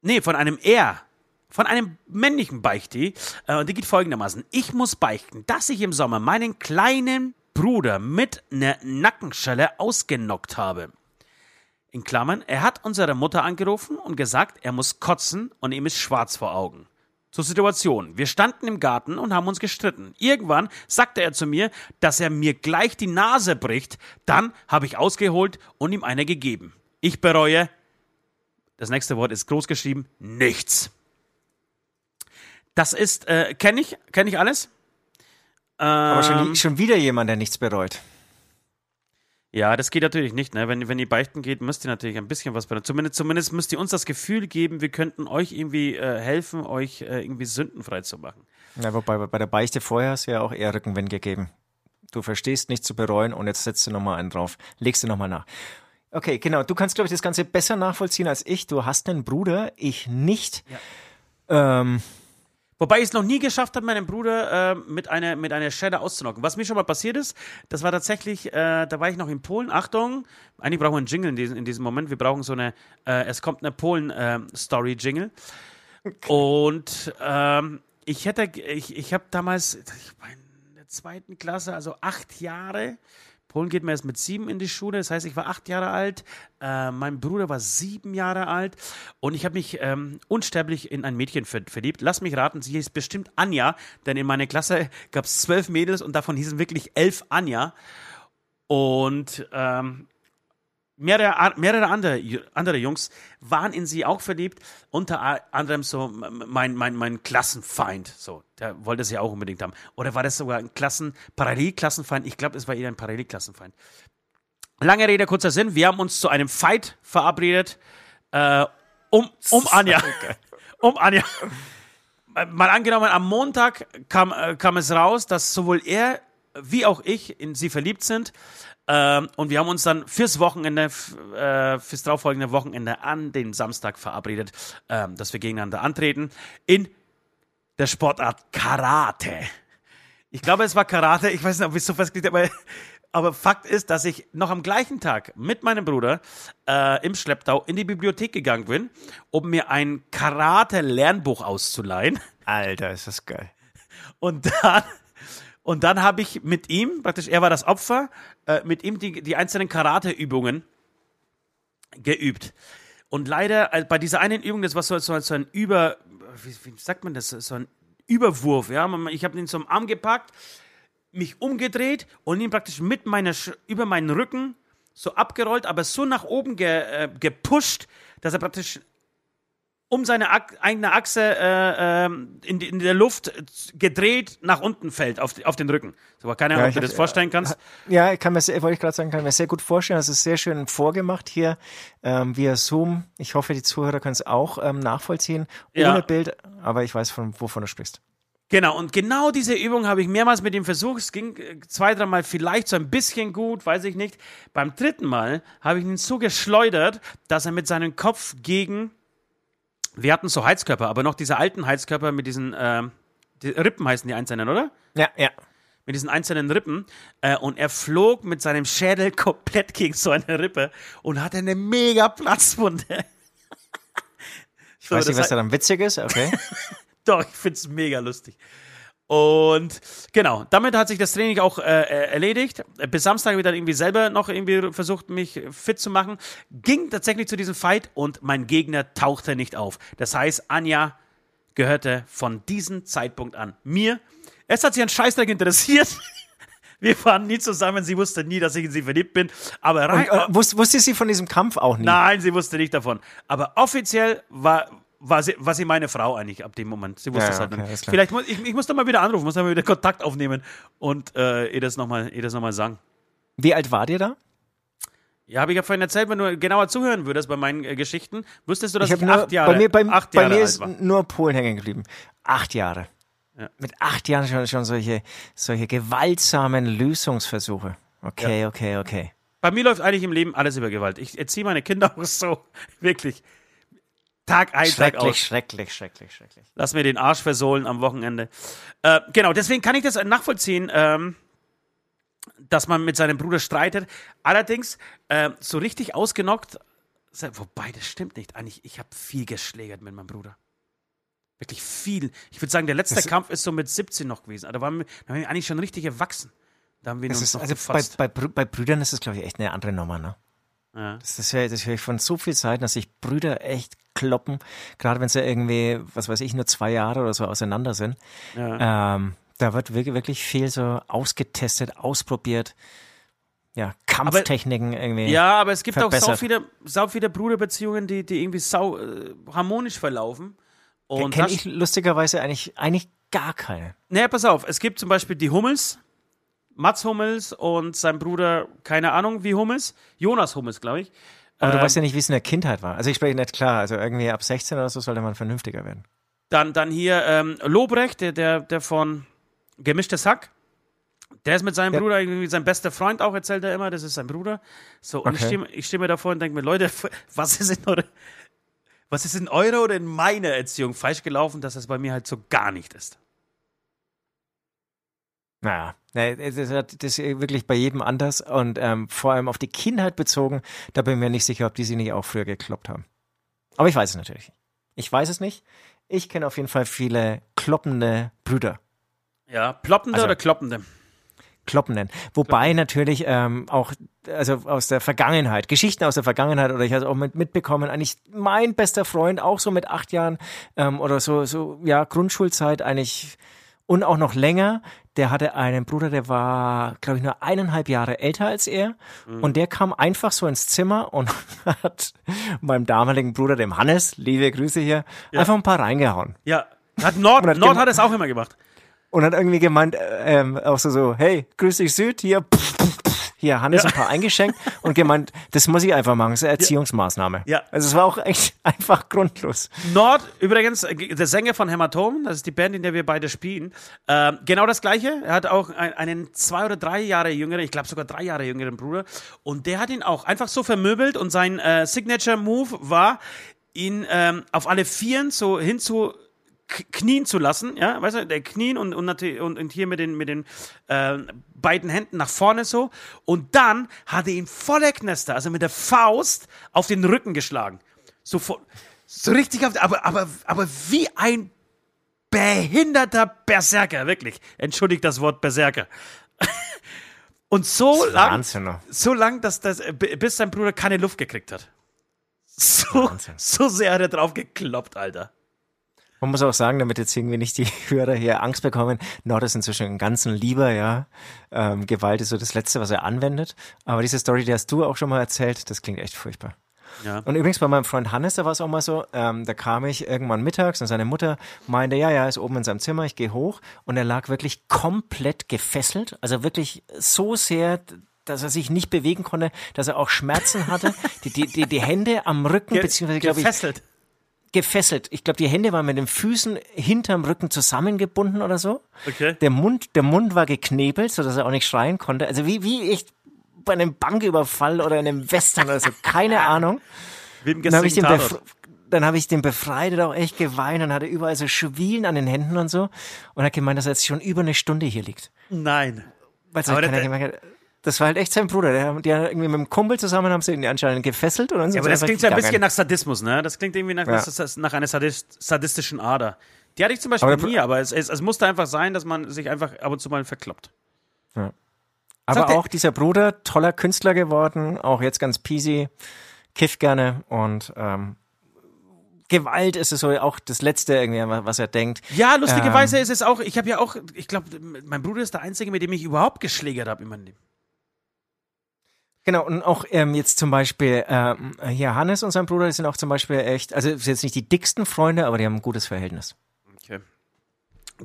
nee, von einem R, von einem männlichen Beichte. Äh, und die geht folgendermaßen. Ich muss beichten, dass ich im Sommer meinen kleinen Bruder mit einer Nackenschelle ausgenockt habe. In Klammern, er hat unsere Mutter angerufen und gesagt, er muss kotzen und ihm ist schwarz vor Augen. Zur Situation. Wir standen im Garten und haben uns gestritten. Irgendwann sagte er zu mir, dass er mir gleich die Nase bricht. Dann habe ich ausgeholt und ihm eine gegeben. Ich bereue, das nächste Wort ist groß geschrieben, nichts. Das ist, äh, kenne ich, kenne ich alles. Aber Ähm, schon, schon wieder jemand, der nichts bereut. Ja, das geht natürlich nicht. Ne? Wenn, wenn ihr beichten geht, müsst ihr natürlich ein bisschen was bereuen. Zumindest, zumindest müsst ihr uns das Gefühl geben, wir könnten euch irgendwie äh, helfen, euch äh, irgendwie sündenfrei zu machen. Ja, wobei bei der Beichte vorher hast du ja auch eher Rückenwind gegeben. Du verstehst nichts zu bereuen und jetzt setzt du nochmal einen drauf. Legst du nochmal nach. Okay, genau. Du kannst, glaube ich, das Ganze besser nachvollziehen als ich. Du hast einen Bruder, ich nicht. Ähm, Wobei ich es noch nie geschafft habe, meinen Bruder äh, mit, einer, mit einer Schelle auszunocken. Was mir schon mal passiert ist, das war tatsächlich, äh, da war ich noch in Polen. Achtung, eigentlich brauchen wir einen Jingle in diesem, in diesem Moment. Wir brauchen so eine, äh, es kommt eine Polen-Story-Jingle. Und ähm, ich hätte, ich, ich habe damals, ich war in der zweiten Klasse, also acht Jahre, Polen geht man erst mit sieben in die Schule. Das heißt, ich war acht Jahre alt. Äh, mein Bruder war sieben Jahre alt. Und ich habe mich ähm, unsterblich in ein Mädchen ver verliebt. Lass mich raten, sie hieß bestimmt Anja. Denn in meiner Klasse gab es zwölf Mädels und davon hießen wirklich elf Anja. Und ähm, mehrere, mehrere andere, andere Jungs waren in sie auch verliebt, unter anderem so mein, mein, mein Klassenfeind, so, der wollte sie auch unbedingt haben. Oder war das sogar ein Klassen, Parallelklassenfeind? Ich glaube, es war eher ein Parallelklassenfeind. Lange Rede, kurzer Sinn, wir haben uns zu einem Fight verabredet, äh, um, um *laughs* Anja. *laughs* um Anja. Mal angenommen, am Montag kam, äh, kam es raus, dass sowohl er wie auch ich in sie verliebt sind. Ähm, und wir haben uns dann fürs Wochenende, äh, fürs darauffolgende Wochenende an den Samstag verabredet, ähm, dass wir gegeneinander antreten in der Sportart Karate. Ich glaube, es war Karate. Ich weiß nicht, ob ich es so festgelegt habe, aber Fakt ist, dass ich noch am gleichen Tag mit meinem Bruder äh, im Schlepptau in die Bibliothek gegangen bin, um mir ein Karate-Lernbuch auszuleihen. Alter, ist das geil. Und dann und dann habe ich mit ihm, praktisch, er war das Opfer, äh, mit ihm die, die einzelnen Karate-Übungen geübt. Und leider äh, bei dieser einen Übung, das war so, so, so ein Über, wie, wie, sagt man das, so ein Überwurf, ja. Ich habe ihn zum Arm gepackt, mich umgedreht und ihn praktisch mit meiner, über meinen Rücken so abgerollt, aber so nach oben ge, äh, gepusht, dass er praktisch um seine eigene Achse äh, ähm, in, in, der Luft gedreht nach unten fällt, auf, auf den Rücken. So, keine Ahnung, ja, ob du das vorstellen kannst. Ja, ich kann mir, wollte ich gerade sagen, kann mir sehr gut vorstellen. Das ist sehr schön vorgemacht hier ähm, via Zoom. Ich hoffe, die Zuhörer können es auch ähm, nachvollziehen. Ohne ja. Bild, aber ich weiß, von wovon du sprichst. Genau, und genau diese Übung habe ich mehrmals mit ihm versucht. Es ging äh, zwei, dreimal vielleicht so ein bisschen gut, weiß ich nicht. Beim dritten Mal habe ich ihn so geschleudert, dass er mit seinem Kopf gegen wir hatten so Heizkörper, aber noch diese alten Heizkörper mit diesen äh, die Rippen heißen die einzelnen, oder? Ja, ja. Mit diesen einzelnen Rippen. Äh, und er flog mit seinem Schädel *laughs* komplett gegen so eine Rippe und hatte eine mega Platzwunde. ich so, weiß nicht, was daran witzig ist, okay. *laughs* Doch, ich finde es mega lustig. Und genau, damit hat sich das Training auch äh, äh erledigt. Bis Samstag habe ich dann irgendwie selber noch irgendwie versucht, mich fit zu machen. Ging tatsächlich zu diesem Fight und mein Gegner tauchte nicht auf. Das heißt, Anja gehörte von diesem Zeitpunkt an mir. Es hat sich ein Scheißdreck interessiert. *laughs* Wir waren nie zusammen. Sie wusste nie, dass ich in sie verliebt bin. Aber rein, und, äh, wusste sie von diesem Kampf auch nie? Nein, sie wusste nicht davon. Aber offiziell war war sie, war sie meine Frau eigentlich ab dem Moment. Sie wusste ja, es halt okay, nicht. Vielleicht muss ich, ich muss da mal wieder anrufen, muss da mal wieder Kontakt aufnehmen und äh, ihr das nochmal noch sagen. Wie alt war ihr da? Ja, habe ich ja vorhin erzählt, wenn du genauer zuhören würdest bei meinen äh, Geschichten, wüsstest du, dass ich, ich acht Jahre, bei mir, bei, acht Jahre bei mir ist nur Polen hängen geblieben. Acht Jahre. Ja. Mit acht Jahren schon, schon solche, solche gewaltsamen Lösungsversuche. Okay, ja. okay, okay. Bei mir läuft eigentlich im Leben alles über Gewalt. Ich erziehe meine Kinder *laughs* auch so, wirklich. Tag ein, Tag aus. Schrecklich, schrecklich, schrecklich. Lass mir den Arsch versohlen am Wochenende. Äh, genau, deswegen kann ich das nachvollziehen, ähm, dass man mit seinem Bruder streitet. Allerdings, äh, so richtig ausgenockt, wobei, das stimmt nicht. Eigentlich, ich habe viel geschlägert mit meinem Bruder. Wirklich viel. Ich würde sagen, der letzte das Kampf ist so mit 17 noch gewesen. Da waren wir, da waren wir eigentlich schon richtig erwachsen. Da haben wir uns ist, also bei, bei, bei Brüdern ist es, glaube ich, echt eine andere Nummer, ne? Ja. Das, das höre hör ich von so vielen Seiten, dass sich Brüder echt kloppen, gerade wenn sie irgendwie, was weiß ich, nur zwei Jahre oder so auseinander sind. Ja. Ähm, da wird wirklich viel so ausgetestet, ausprobiert. Ja, Kampftechniken aber, irgendwie. Ja, aber es gibt verbessert. auch sau viele, sau viele Bruderbeziehungen, die, die irgendwie sau äh, harmonisch verlaufen. Und kenne ich lustigerweise eigentlich, eigentlich gar keine. Naja, pass auf, es gibt zum Beispiel die Hummels, Mats Hummels und sein Bruder, keine Ahnung wie Hummels, Jonas Hummels, glaube ich. Aber ähm, du weißt ja nicht, wie es in der Kindheit war. Also ich spreche nicht klar, also irgendwie ab 16 oder so sollte man vernünftiger werden. Dann, dann hier ähm, Lobrecht, der, der, der von Gemischtes Hack. Der ist mit seinem ja. Bruder irgendwie sein bester Freund auch, erzählt er immer, das ist sein Bruder. So, und okay. ich stehe ich steh mir davor und denke mir, Leute, *laughs* was ist in eure, was ist in eurer oder in meiner Erziehung falsch gelaufen, dass das bei mir halt so gar nicht ist? Naja, das ist wirklich bei jedem anders und ähm, vor allem auf die Kindheit bezogen, da bin ich mir nicht sicher, ob die sie nicht auch früher gekloppt haben. Aber ich weiß es natürlich. Ich weiß es nicht. Ich kenne auf jeden Fall viele kloppende Brüder. Ja, ploppende also, oder kloppende? Kloppen nennen. Wobei natürlich ähm, auch also aus der Vergangenheit, Geschichten aus der Vergangenheit oder ich habe auch mit, mitbekommen, eigentlich mein bester Freund auch so mit acht Jahren ähm, oder so so ja Grundschulzeit eigentlich und auch noch länger. Der hatte einen Bruder, der war, glaube ich, nur eineinhalb Jahre älter als er. Mhm. Und der kam einfach so ins Zimmer und *laughs* hat meinem damaligen Bruder, dem Hannes, liebe Grüße hier, ja. einfach ein paar reingehauen. Ja, hat Nord, hat Nord hat es auch immer gemacht. Und hat irgendwie gemeint, äh, ähm, auch so, so, hey, grüß dich Süd, hier, pff, pff, hier Hannes ja. ein paar eingeschenkt und gemeint, das muss ich einfach machen, das ist eine Erziehungsmaßnahme. Ja. Also es war auch echt *laughs* einfach grundlos. Nord, übrigens, der Sänger von Hämatom, das ist die Band, in der wir beide spielen, äh, genau das gleiche. Er hat auch einen zwei oder drei Jahre jüngeren, ich glaube sogar drei Jahre jüngeren Bruder und der hat ihn auch einfach so vermöbelt und sein äh, Signature-Move war, ihn ähm, auf alle Vieren so hinzu knien zu lassen, ja, weißt du, der knien und, und, und, und hier mit den, mit den äh, beiden Händen nach vorne so und dann hat er ihn voller Knester, also mit der Faust auf den Rücken geschlagen. So, so richtig auf, aber, aber, aber wie ein behinderter Berserker, wirklich. Entschuldigt das Wort Berserker. *laughs* und so lang, Wahnsinn. so lang, dass das, bis sein Bruder keine Luft gekriegt hat. *laughs* So, so sehr hat er drauf gekloppt, Alter. Man muss auch sagen, damit jetzt irgendwie nicht die *laughs* Hörer hier Angst bekommen, Nord ist inzwischen ein ganzen Lieber, ja. Ähm, Gewalt ist so das Letzte, was er anwendet. Aber diese Story, die hast du auch schon mal erzählt, das klingt echt furchtbar. Ja. Und übrigens bei meinem Freund Hannes, da war es auch mal so, ähm, da kam ich irgendwann mittags und seine Mutter meinte, ja, ja, ist oben in seinem Zimmer, ich gehe hoch und er lag wirklich komplett gefesselt, also wirklich so sehr, dass er sich nicht bewegen konnte, dass er auch Schmerzen hatte, die, die, die, die Hände am Rücken, Ge beziehungsweise glaube ich, gefesselt gefesselt. Ich glaube, die Hände waren mit den Füßen hinterm Rücken zusammengebunden oder so. Okay. Der Mund, der Mund war geknebelt, sodass er auch nicht schreien konnte. Also wie, wie echt bei einem Banküberfall oder einem Western oder so. Keine *laughs* Ahnung. Wie im dann habe ich den dann habe ich den befreit auch echt geweint und hatte überall so Schwielen an den Händen und so und hat gemeint, dass er jetzt schon über eine Stunde hier liegt. Nein. Weil es halt keiner gemerkt hat das war halt echt sein Bruder. Der, die irgendwie mit dem Kumpel zusammen haben sie ihn anscheinend gefesselt und dann ja, aber das klingt ja ein bisschen nach Sadismus, ne? Das klingt irgendwie nach, ja. nach einer Sadist, sadistischen Ader. Die hatte ich zum Beispiel aber nie, aber es, es, es, musste einfach sein, dass man sich einfach ab und zu mal verkloppt. Ja. Aber auch dieser Bruder, toller Künstler geworden, auch jetzt ganz peasy, kifft gerne und ähm, Gewalt ist es so auch das Letzte irgendwie, was er denkt. Ja, lustigerweise ähm, ist es auch, ich habe ja auch, ich glaube, mein Bruder ist der Einzige, mit dem ich überhaupt geschlägert habe in meinem Leben. Genau, und auch ähm, jetzt zum Beispiel ähm, hier Hannes und sein Bruder, die sind auch zum Beispiel echt, also sind jetzt nicht die dicksten Freunde, aber die haben ein gutes Verhältnis. Okay.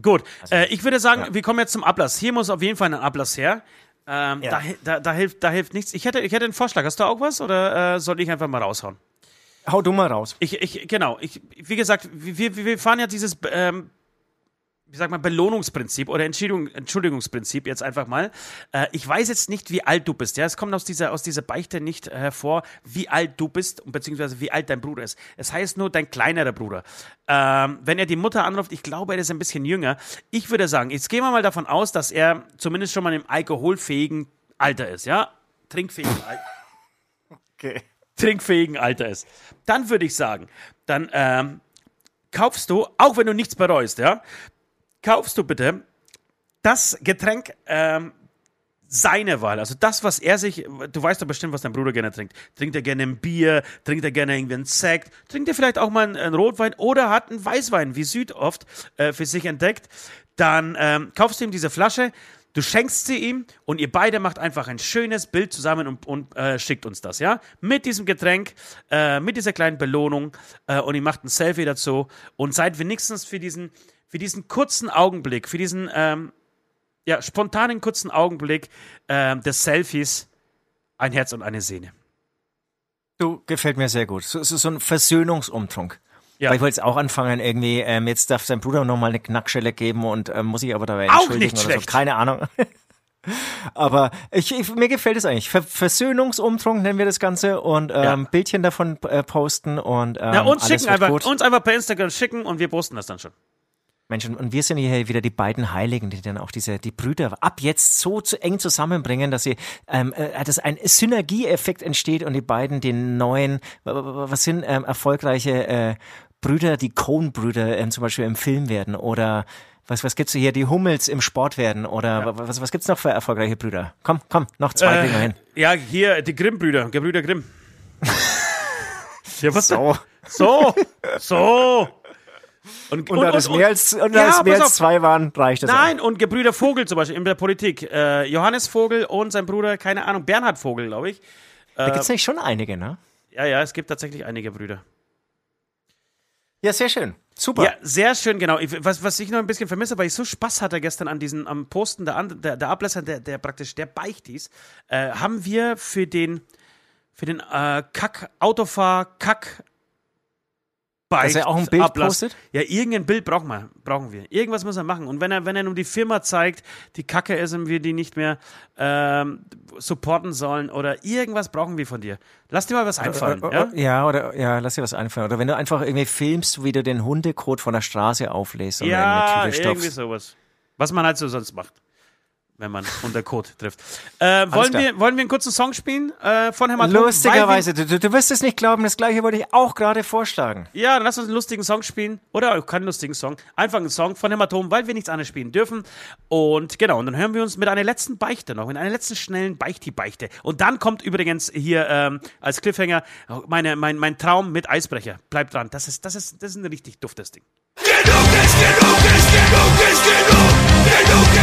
Gut, also, äh, ich würde sagen, ja. wir kommen jetzt zum Ablass. Hier muss auf jeden Fall ein Ablass her. Ähm, ja. da, da, da, hilft, da hilft nichts. Ich hätte, ich hätte einen Vorschlag. Hast du auch was oder äh, soll ich einfach mal raushauen? Hau du mal raus. Ich, ich, genau. Ich, wie gesagt, wir, wir fahren ja dieses ähm, wie sagt man, Belohnungsprinzip oder Entschuldigung, Entschuldigungsprinzip jetzt einfach mal. Äh, ich weiß jetzt nicht, wie alt du bist. Ja, es kommt aus dieser, aus dieser Beichte nicht hervor, wie alt du bist, beziehungsweise wie alt dein Bruder ist. Es heißt nur dein kleinerer Bruder. Ähm, wenn er die Mutter anruft, ich glaube, er ist ein bisschen jünger. Ich würde sagen, jetzt gehen wir mal davon aus, dass er zumindest schon mal im alkoholfähigen Alter ist, ja? Trinkfähigen Alter. *laughs* Okay. Trinkfähigen Alter ist. Dann würde ich sagen, dann ähm, kaufst du, auch wenn du nichts bereust, ja, kaufst du bitte das Getränk ähm, seine Wahl, also das, was er sich, du weißt doch bestimmt, was dein Bruder gerne trinkt. Trinkt er gerne ein Bier, trinkt er gerne irgendwie einen Sekt, trinkt er vielleicht auch mal einen, einen Rotwein oder hat einen Weißwein, wie Süd oft äh, für sich entdeckt. Dann ähm, kaufst du ihm diese Flasche, du schenkst sie ihm und ihr beide macht einfach ein schönes Bild zusammen und, und äh, schickt uns das, ja? Mit diesem Getränk, äh, mit dieser kleinen Belohnung äh, und ihr macht ein Selfie dazu und seid wenigstens für diesen für diesen kurzen Augenblick, für diesen ähm, ja, spontanen kurzen Augenblick ähm, des Selfies ein Herz und eine Sehne. Du, gefällt mir sehr gut. So, so, so ein Versöhnungsumtrunk. Ja. Weil ich wollte jetzt auch anfangen, irgendwie, ähm, jetzt darf sein Bruder nochmal eine Knackschelle geben und ähm, muss ich aber dabei auch entschuldigen nicht oder so. Keine Ahnung. *laughs* aber ich, ich, mir gefällt es eigentlich. Ver Versöhnungsumtrunk nennen wir das Ganze und ähm, ja. Bildchen davon äh, posten und ähm, ja, uns schicken einfach, gut. uns einfach per Instagram schicken und wir posten das dann schon. Menschen, und wir sind hier wieder die beiden Heiligen, die dann auch diese, die Brüder ab jetzt so zu eng zusammenbringen, dass sie, ähm, äh, dass ein Synergieeffekt entsteht und die beiden den neuen, was sind ähm, erfolgreiche äh, Brüder, die Cohn-Brüder ähm, zum Beispiel im Film werden oder Was, was gibt's hier? Die Hummels im Sport werden oder ja. was, was gibt's noch für erfolgreiche Brüder? Komm, komm, noch zwei äh, hin. Ja, hier, die Grimm-Brüder, Gebrüder Grimm. *laughs* ja, was so. So, so. Und, und, und, da das mehr als, und ja, mehr als zwei waren, reicht das Nein, auch. und Gebrüder Vogel zum Beispiel in der Politik. Äh, Johannes Vogel und sein Bruder, keine Ahnung, Bernhard Vogel, glaube ich. Da gibt es nämlich schon einige, ne? Ja, ja, es gibt tatsächlich einige Brüder. Ja, sehr schön. Super. Ja, sehr schön, genau. Was, was ich noch ein bisschen vermisse, weil ich so Spaß hatte gestern an diesen, am Posten der, der, der Ablässer, der, der praktisch der Beichtis, äh, haben wir für den, für den äh, Kack-Autofahr-Kack- Dass er auch ein Bild Ablass. postet? Ja, irgendein Bild brauchen wir, brauchen wir. Irgendwas muss er machen. Und wenn er, wenn er nur die Firma zeigt, die Kacke ist und wir die nicht mehr ähm, supporten sollen oder irgendwas brauchen wir von dir. Lass dir mal was einfallen. Äh, äh, ja? ja, oder ja, lass dir was einfallen. Oder wenn du einfach irgendwie filmst, wie du den Hundekot von der Straße auflässt und ja, irgendwie sowas. Was man halt so sonst macht wenn man unter Code trifft. Äh, wollen, wir, wollen wir einen kurzen Song spielen äh, von Hämatom? Lustigerweise, du, du wirst es nicht glauben, das gleiche wollte ich auch gerade vorschlagen. Ja, dann lass uns einen lustigen Song spielen. Oder keinen lustigen Song. Einfach einen Song von Hämatom, weil wir nichts anderes spielen dürfen. Und genau, und dann hören wir uns mit einer letzten Beichte noch, mit einer letzten schnellen Beichti-Beichte. Und dann kommt übrigens hier ähm, als Cliffhanger meine, mein, mein Traum mit Eisbrecher. Bleibt dran, das ist, das, ist, das ist ein richtig duftes Ding. Genug ist genug ist genug ist genug. Genug ist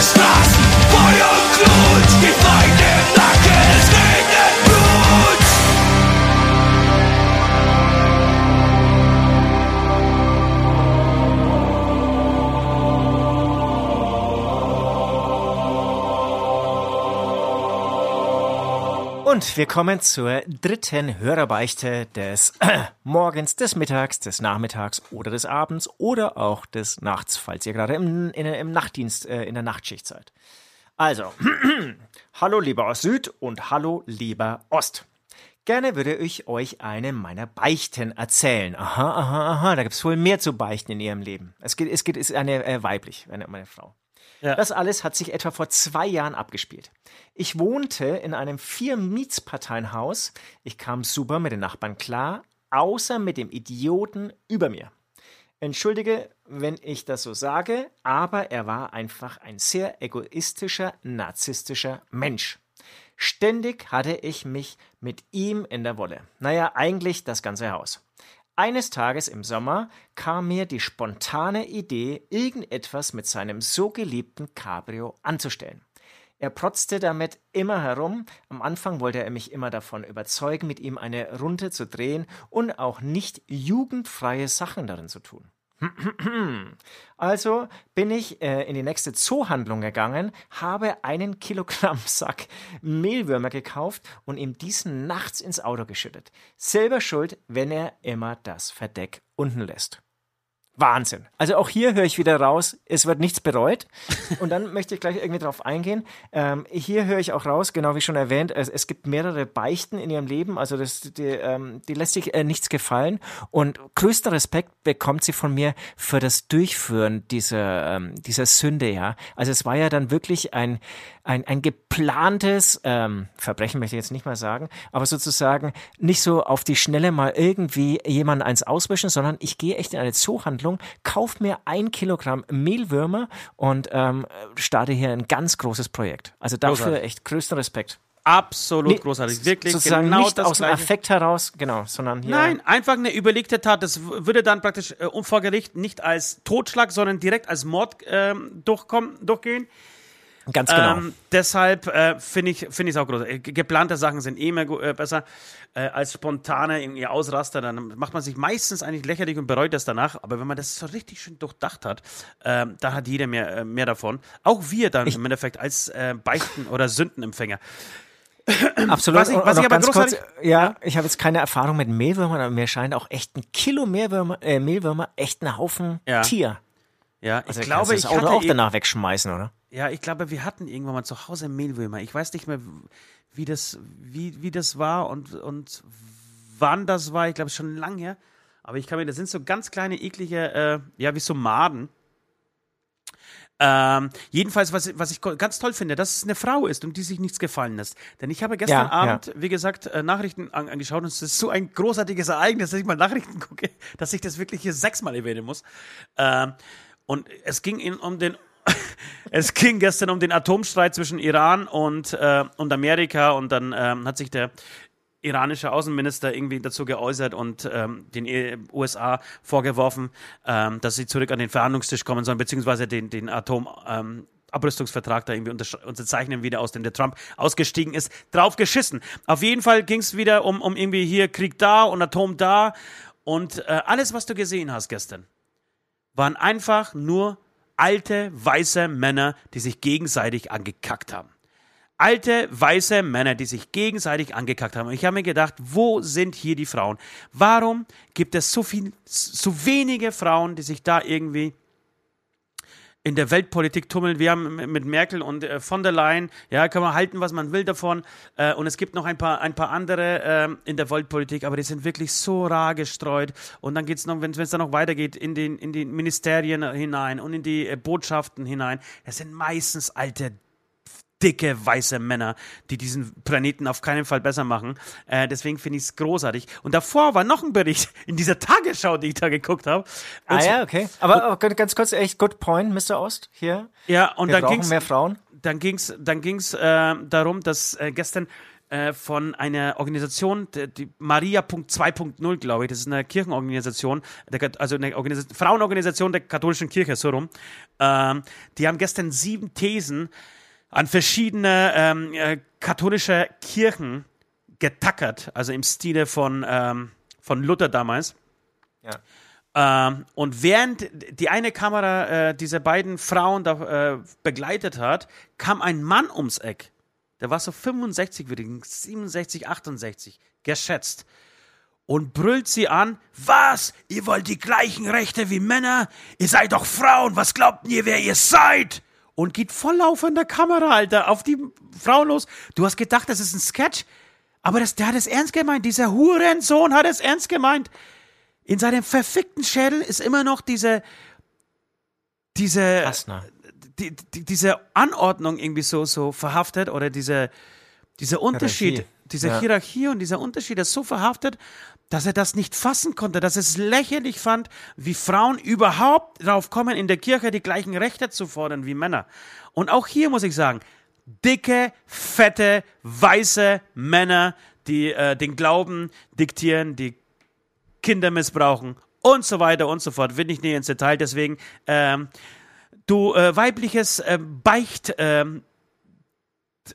Straßen, Feuer Glut, die Feinde Nacken, es Und wir kommen zur dritten Hörerbeichte des äh, *clears throat* Morgens, des Mittags, des Nachmittags oder des Abends oder auch des Nachts, falls ihr gerade im, in, im Nachtdienst, äh, in der Nachtschicht seid. Also, *clears throat* hallo lieber Ost-Süd und hallo lieber Ost. Gerne würde ich euch eine meiner Beichten erzählen. Aha, aha, aha, da gibt es wohl mehr zu beichten in ihrem Leben. Es geht, es geht, ist eine äh, weiblich, eine, meine Frau. Ja. Das alles hat sich etwa vor zwei Jahren abgespielt. Ich wohnte in einem Vier-Mietsparteienhaus. Ich kam super mit den Nachbarn klar, außer mit dem Idioten über mir. Entschuldige, wenn ich das so sage, aber er war einfach ein sehr egoistischer, narzisstischer Mensch. Ständig hatte ich mich mit ihm in der Wolle. Naja, eigentlich das ganze Haus. Eines Tages im Sommer kam mir die spontane Idee, irgendetwas mit seinem so geliebten Cabrio anzustellen. Er protzte damit immer herum. Am Anfang wollte er mich immer davon überzeugen, mit ihm eine Runde zu drehen und auch nicht jugendfreie Sachen darin zu tun. *clears throat* Also bin ich äh, in die nächste Zoohandlung gegangen, habe einen Kilogramm *laughs* Sack Mehlwürmer gekauft und ihm diesen nachts ins Auto geschüttet. Selber schuld, wenn er immer das Verdeck unten lässt. Wahnsinn. Also auch hier höre ich wieder raus, es wird nichts bereut. Und dann möchte ich gleich irgendwie drauf eingehen. Ähm, hier höre ich auch raus, genau wie schon erwähnt, es, es gibt mehrere Beichten in ihrem Leben. Also das, die, ähm, die lässt sich äh, nichts gefallen. Und größter Respekt bekommt sie von mir für das Durchführen dieser, ähm, dieser Sünde, ja. Also es war ja dann wirklich ein, ein, ein geplantes ähm, Verbrechen, möchte ich jetzt nicht mal sagen, aber sozusagen nicht so auf die Schnelle mal irgendwie jemanden eins auswischen, sondern ich gehe echt in eine Zoohandlung, kauf mir ein Kilogramm Mehlwürmer und ähm, starte hier ein ganz großes Projekt. Also dafür Großartig. echt größten Respekt. Absolut nee, großartig, wirklich sozusagen genau nicht aus dem Affekt heraus, genau, sondern hier. Nein, einfach eine überlegte Tat. Das würde dann praktisch äh, vor Gericht nicht als Totschlag, sondern direkt als Mord ähm, durchkommen, durchgehen. Ganz genau. Ähm, deshalb äh, finde ich es auch groß. Äh, geplante Sachen sind eh mehr äh, besser äh, als spontane irgendwie Ausraster. Dann macht man sich meistens eigentlich lächerlich und bereut das danach. Aber wenn man das so richtig schön durchdacht hat, ähm, da hat jeder mehr, äh, mehr davon. Auch wir dann ich im Endeffekt als äh, Beichten- oder Sündenempfänger. Absolut. Was ich, was ich aber kurz, ja, ich habe jetzt keine Erfahrung mit Mehlwürmern, aber mir scheint auch echt ein Kilo Mehlwürmer, äh, Mehlwürmer echt ein Haufen ja. Tier. Ja, ich also glaube, ich das Auto auch danach wegschmeißen, oder? Ja, ich glaube, wir hatten irgendwann mal zu Hause Mehlwürmer. Ich weiß nicht mehr, wie das, wie, wie das war und, und wann das war. Ich glaube, schon lange her. Aber ich kann mir, das sind so ganz kleine, eklige, äh, ja, wie so Maden. Ähm, jedenfalls, was, was ich ganz toll finde, dass es eine Frau ist und die sich nichts gefallen lässt. Denn ich habe gestern ja, Abend, ja. wie gesagt, äh, Nachrichten an, angeschaut und es ist so ein großartiges Ereignis, dass ich mal Nachrichten gucke, *laughs* dass ich das wirklich hier sechsmal erwähnen muss. Ähm, und es ging in, um den *laughs* es ging gestern um den Atomstreit zwischen Iran und, äh, und Amerika und dann ähm, hat sich der iranische Außenminister irgendwie dazu geäußert und ähm, den e USA vorgeworfen, ähm, dass sie zurück an den Verhandlungstisch kommen sollen, beziehungsweise den, den Atom. Ähm, Abrüstungsvertrag da irgendwie unterzeichnen, wieder aus dem der Trump ausgestiegen ist, drauf geschissen. Auf jeden Fall ging es wieder um, um irgendwie hier Krieg da und Atom da und äh, alles, was du gesehen hast gestern, waren einfach nur alte, weiße Männer, die sich gegenseitig angekackt haben alte, weiße Männer, die sich gegenseitig angekackt haben. Und ich habe mir gedacht, wo sind hier die Frauen? Warum gibt es so viel, so wenige Frauen, die sich da irgendwie in der Weltpolitik tummeln. Wir haben mit Merkel und äh, von der Leyen, ja, kann man halten, was man will davon. Äh, und es gibt noch ein paar, ein paar andere äh, in der Weltpolitik, aber die sind wirklich so rar gestreut. Und dann geht es noch, wenn es dann noch weitergeht, in den, in die Ministerien hinein und in die äh, Botschaften hinein. Es sind meistens alte dicke weiße Männer, die diesen Planeten auf keinen Fall besser machen. Äh, deswegen finde ich es großartig. Und davor war noch ein Bericht in dieser Tagesschau, die ich da geguckt habe. Ah ja, okay. Aber, aber ganz kurz, echt good point, Mr. Ost hier. Ja, und Wir dann ging mehr Frauen. Dann ging es dann ging's, äh, darum, dass äh, gestern äh, von einer Organisation, die, die Maria.2.0, glaube ich, das ist eine Kirchenorganisation, also eine Organisation, Frauenorganisation der katholischen Kirche, so rum. Ähm, die haben gestern sieben Thesen an verschiedene ähm, äh, katholische Kirchen getackert, also im Stile von, ähm, von Luther damals. Ja. Ähm, und während die eine Kamera äh, diese beiden Frauen da äh, begleitet hat, kam ein Mann ums Eck. Der war so 65, würde ich 67, 68, geschätzt. Und brüllt sie an, was? Ihr wollt die gleichen Rechte wie Männer? Ihr seid doch Frauen, was glaubt ihr, wer ihr seid? Und geht voll laufender Kamera, Alter, auf die Frau los. Du hast gedacht, das ist ein Sketch, aber das, der hat es ernst gemeint. Dieser Hurensohn hat es ernst gemeint. In seinem verfickten Schädel ist immer noch diese, diese, die, die, diese Anordnung irgendwie so, so verhaftet oder diese, dieser Unterschied, Hierarchie. diese ja. Hierarchie und dieser Unterschied ist so verhaftet, dass er das nicht fassen konnte, dass es lächerlich fand, wie Frauen überhaupt darauf kommen, in der Kirche die gleichen Rechte zu fordern wie Männer. Und auch hier muss ich sagen, dicke, fette, weiße Männer, die äh, den Glauben diktieren, die Kinder missbrauchen und so weiter und so fort. Will ich nicht ins Detail, deswegen ähm, du äh, weibliches äh, Beicht, ähm,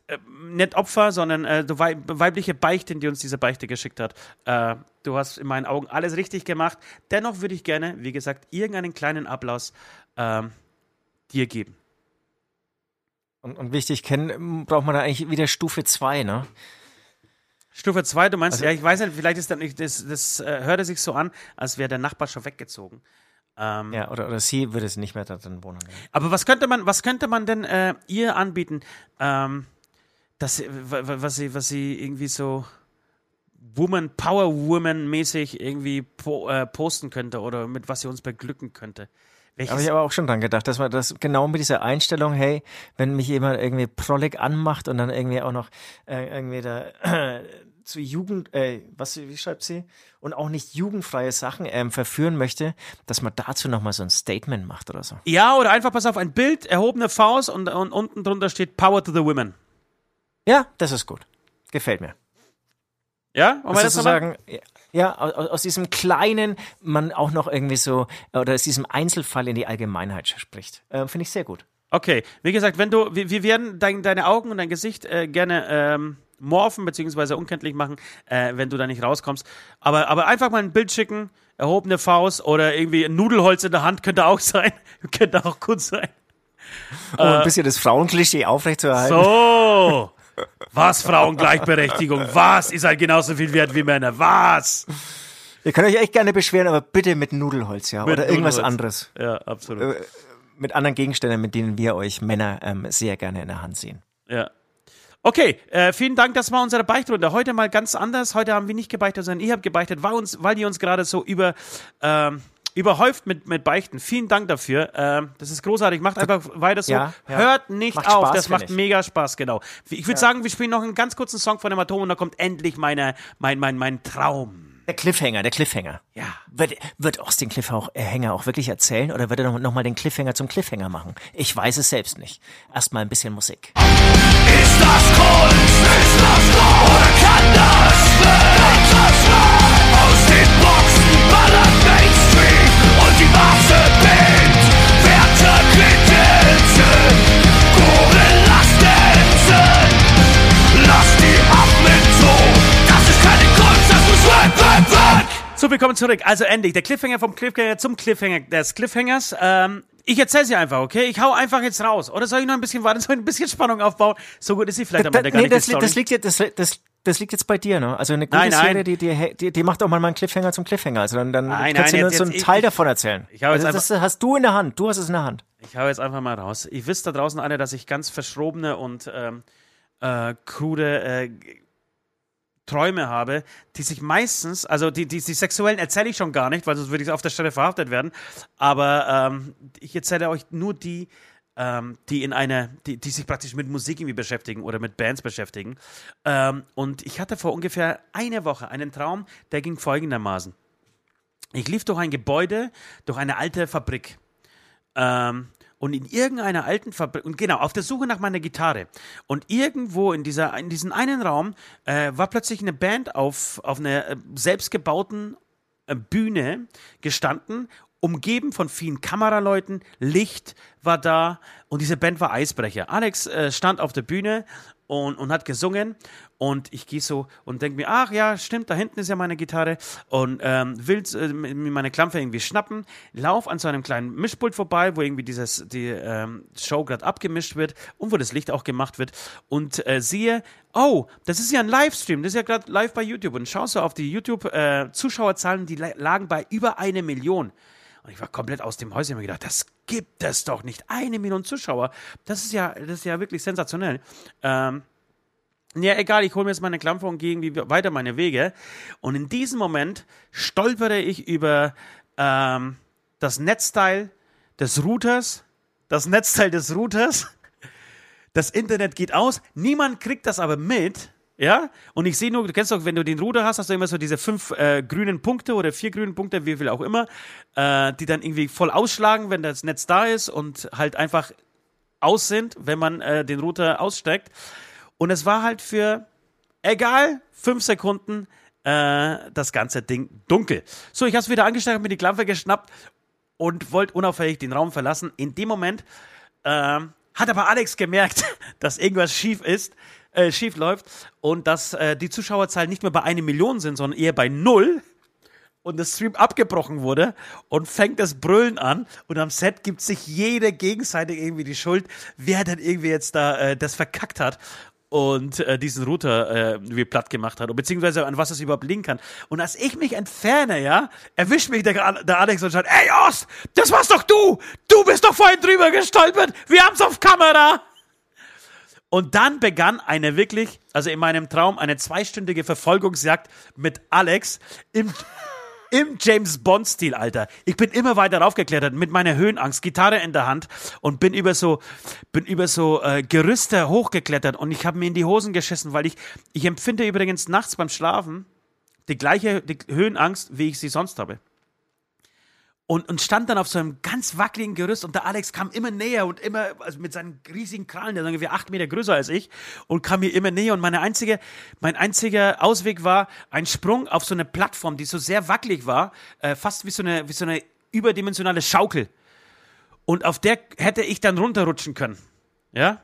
äh, nicht Opfer, sondern äh, weibliche Beichten, die uns diese Beichte geschickt hat. Äh, du hast in meinen Augen alles richtig gemacht. Dennoch würde ich gerne, wie gesagt, irgendeinen kleinen Applaus äh, dir geben. Und, und wichtig, kennen braucht man da eigentlich wieder Stufe 2, ne? Stufe 2, du meinst, also, ja, ich weiß nicht, vielleicht ist dann nicht, das, das äh, hörte sich so an, als wäre der Nachbar schon weggezogen. Ähm, ja, oder, oder sie würde es nicht mehr da drin wohnen. Aber was könnte man, was könnte man denn äh, ihr anbieten? Ähm, dass sie, was sie, was sie irgendwie so Woman, Power Woman mäßig irgendwie po, äh, posten könnte oder mit was sie uns beglücken könnte. Habe ich aber auch schon dran gedacht, dass man das genau mit dieser Einstellung, hey, wenn mich jemand irgendwie prollig anmacht und dann irgendwie auch noch äh, irgendwie da äh, *clears throat* zu Jugend, äh, was, wie schreibt sie? Und auch nicht jugendfreie Sachen ähm, verführen möchte, dass man dazu nochmal so ein Statement macht oder so. Ja, oder einfach, pass auf, ein Bild, erhobene Faust und, und unten drunter steht Power to the Women. Ja, das ist gut. Gefällt mir. Ja, und das sozusagen, ja, aus, aus, diesem kleinen, man auch noch irgendwie so, oder aus diesem Einzelfall in die Allgemeinheit spricht. Äh, Finde ich sehr gut. Okay, wie gesagt, wenn du, wir, wir werden dein, deine Augen und dein Gesicht äh, gerne ähm, morphen bzw. unkenntlich machen, äh, wenn du da nicht rauskommst. Aber, aber einfach mal ein Bild schicken, erhobene Faust oder irgendwie ein Nudelholz in der Hand könnte auch sein. *laughs* könnte auch gut sein. Um ein bisschen das Frauenklischee aufrechtzuerhalten. So. Was Frauengleichberechtigung? Was? Ihr seid genauso viel wert wie Männer. Was? Ihr könnt euch echt gerne beschweren, aber bitte mit Nudelholz, ja. Mit oder irgendwas Nudelholz. anderes. Ja, absolut. Äh, mit anderen Gegenständen, mit denen wir euch Männer ähm, sehr gerne in der Hand sehen. Ja. Okay, äh, vielen Dank, das war unsere Beichtrunde. Heute mal ganz anders. Heute haben wir nicht gebeichtet, sondern ihr habt gebeichtet, weil, uns, weil ihr uns gerade so über, ähm, überhäuft mit, mit Beichten. Vielen Dank dafür. Ähm, das ist großartig. Macht einfach weiter so. Ja, ja. Hört nicht Macht auf. Spaß, das macht ich. mega Spaß, genau. Ich würde sagen, wir spielen noch einen ganz kurzen Song von dem Atom und da kommt endlich meine, mein, mein, mein Traum. Der Cliffhanger, der Cliffhanger. Ja. Wird, wird Austin Cliffhanger auch wirklich erzählen oder wird er noch, noch mal den Cliffhanger zum Cliffhanger machen? Ich weiß es selbst nicht. Erstmal ein bisschen Musik. Ist das Kunst? Ist das Raum? Oder kann das weg? Aus den Boxen ballert So, willkommen zurück. Also endlich, der Cliffhanger vom Cliffhanger zum Cliffhanger des Cliffhangers. Ähm, ich erzähl's dir einfach, okay? Ich hau einfach jetzt raus. Oder soll ich noch ein bisschen warten, soll ich ein bisschen Spannung aufbauen? So gut ist sie vielleicht am Ende gar nee, nicht. das, li- das, liegt jetzt, das, das, das liegt jetzt bei dir, ne? Also eine gute Nein, nein. Serie, die, die, die, die macht auch mal einen Cliffhanger zum Cliffhanger. Also dann, dann Nein, kannst nein, du nur jetzt- so einen jetzt- Teil ich- davon erzählen. ich jetzt also das hast du in der Hand. Du hast es in der Hand. Ich hau jetzt einfach mal raus. Ihr wisst da draußen alle, dass ich ganz verschrobene und ähm, äh, krude äh, Träume habe, die sich meistens, also die, die, die sexuellen erzähle ich schon gar nicht, weil sonst würde ich auf der Stelle verhaftet werden. Aber ähm, ich erzähle euch nur die, ähm, die in einer, die, die sich praktisch mit Musik irgendwie beschäftigen oder mit Bands beschäftigen. Ähm, und ich hatte vor ungefähr einer Woche einen Traum, der ging folgendermaßen. Ich lief durch ein Gebäude, durch eine alte Fabrik. Ähm, und in irgendeiner alten Fabrik, und genau, auf der Suche nach meiner Gitarre. Und irgendwo in, dieser, in diesem einen Raum äh, war plötzlich eine Band auf, auf einer äh, selbstgebauten äh, Bühne gestanden, umgeben von vielen Kameraleuten, Licht war da und diese Band war Eisbrecher. Alex äh, stand auf der Bühne und, und hat gesungen und ich gehe so und denke mir, ach ja, stimmt, da hinten ist ja meine Gitarre und ähm, will äh, meine Klampfe irgendwie schnappen, lauf an so einem kleinen Mischpult vorbei, wo irgendwie dieses, die ähm, Show gerade abgemischt wird und wo das Licht auch gemacht wird und äh, sehe, oh, das ist ja ein Livestream, das ist ja gerade live bei YouTube und schaust so auf die YouTube-Zuschauerzahlen, die la- lagen bei über eine Million. Und ich war komplett aus dem Häuschen und mir gedacht, das gibt es doch nicht. Eine Million Zuschauer. Das ist ja, das ist ja wirklich sensationell. Ähm, ja, egal, ich hole mir jetzt meine Klampfe und gehe irgendwie weiter meine Wege. Und in diesem Moment stolpere ich über ähm, das Netzteil des Routers, das Netzteil des Routers. Das Internet geht aus, niemand kriegt das aber mit. Ja, und ich sehe nur, du kennst doch, wenn du den Router hast, hast du immer so diese fünf äh, grünen Punkte oder vier grünen Punkte, wie viel auch immer, äh, die dann irgendwie voll ausschlagen, wenn das Netz da ist und halt einfach aus sind, wenn man äh, den Router aussteckt. Und es war halt für, egal, fünf Sekunden äh, das ganze Ding dunkel. So, ich habe es wieder angesteckt, hab mir die Klampe geschnappt und wollte unauffällig den Raum verlassen. In dem Moment ähm, hat aber Alex gemerkt, *laughs* dass irgendwas schief ist, äh, schief läuft und dass äh, die Zuschauerzahlen nicht mehr bei einer Million sind, sondern eher bei null und das Stream abgebrochen wurde und fängt das Brüllen an und am Set gibt sich jede gegenseitig irgendwie die Schuld, wer denn irgendwie jetzt da äh, das verkackt hat und äh, diesen Router äh, wie platt gemacht hat, beziehungsweise an was es überhaupt liegen kann. Und als ich mich entferne, ja, erwischt mich der, der Alex und sagt, ey Ost, das warst doch du! Du bist doch vorhin drüber gestolpert! Wir haben's auf Kamera! Und dann begann eine wirklich, also in meinem Traum, eine zweistündige Verfolgungsjagd mit Alex im, *laughs* im James Bond-Stil, Alter. Ich bin immer weiter raufgeklettert mit meiner Höhenangst, Gitarre in der Hand und bin über so, bin über so äh, Gerüste hochgeklettert und ich habe mir in die Hosen geschissen, weil ich, ich empfinde übrigens nachts beim Schlafen die gleiche die Höhenangst, wie ich sie sonst habe und, und stand dann auf so einem ganz wackeligen Gerüst und der Alex kam immer näher und immer, also mit seinen riesigen Krallen, der ist ungefähr acht Meter größer als ich und kam mir immer näher und meine einzige, mein einziger Ausweg war ein Sprung auf so eine Plattform, die so sehr wackelig war, äh, fast wie so eine, wie so eine überdimensionale Schaukel. Und auf der hätte ich dann runterrutschen können. Ja?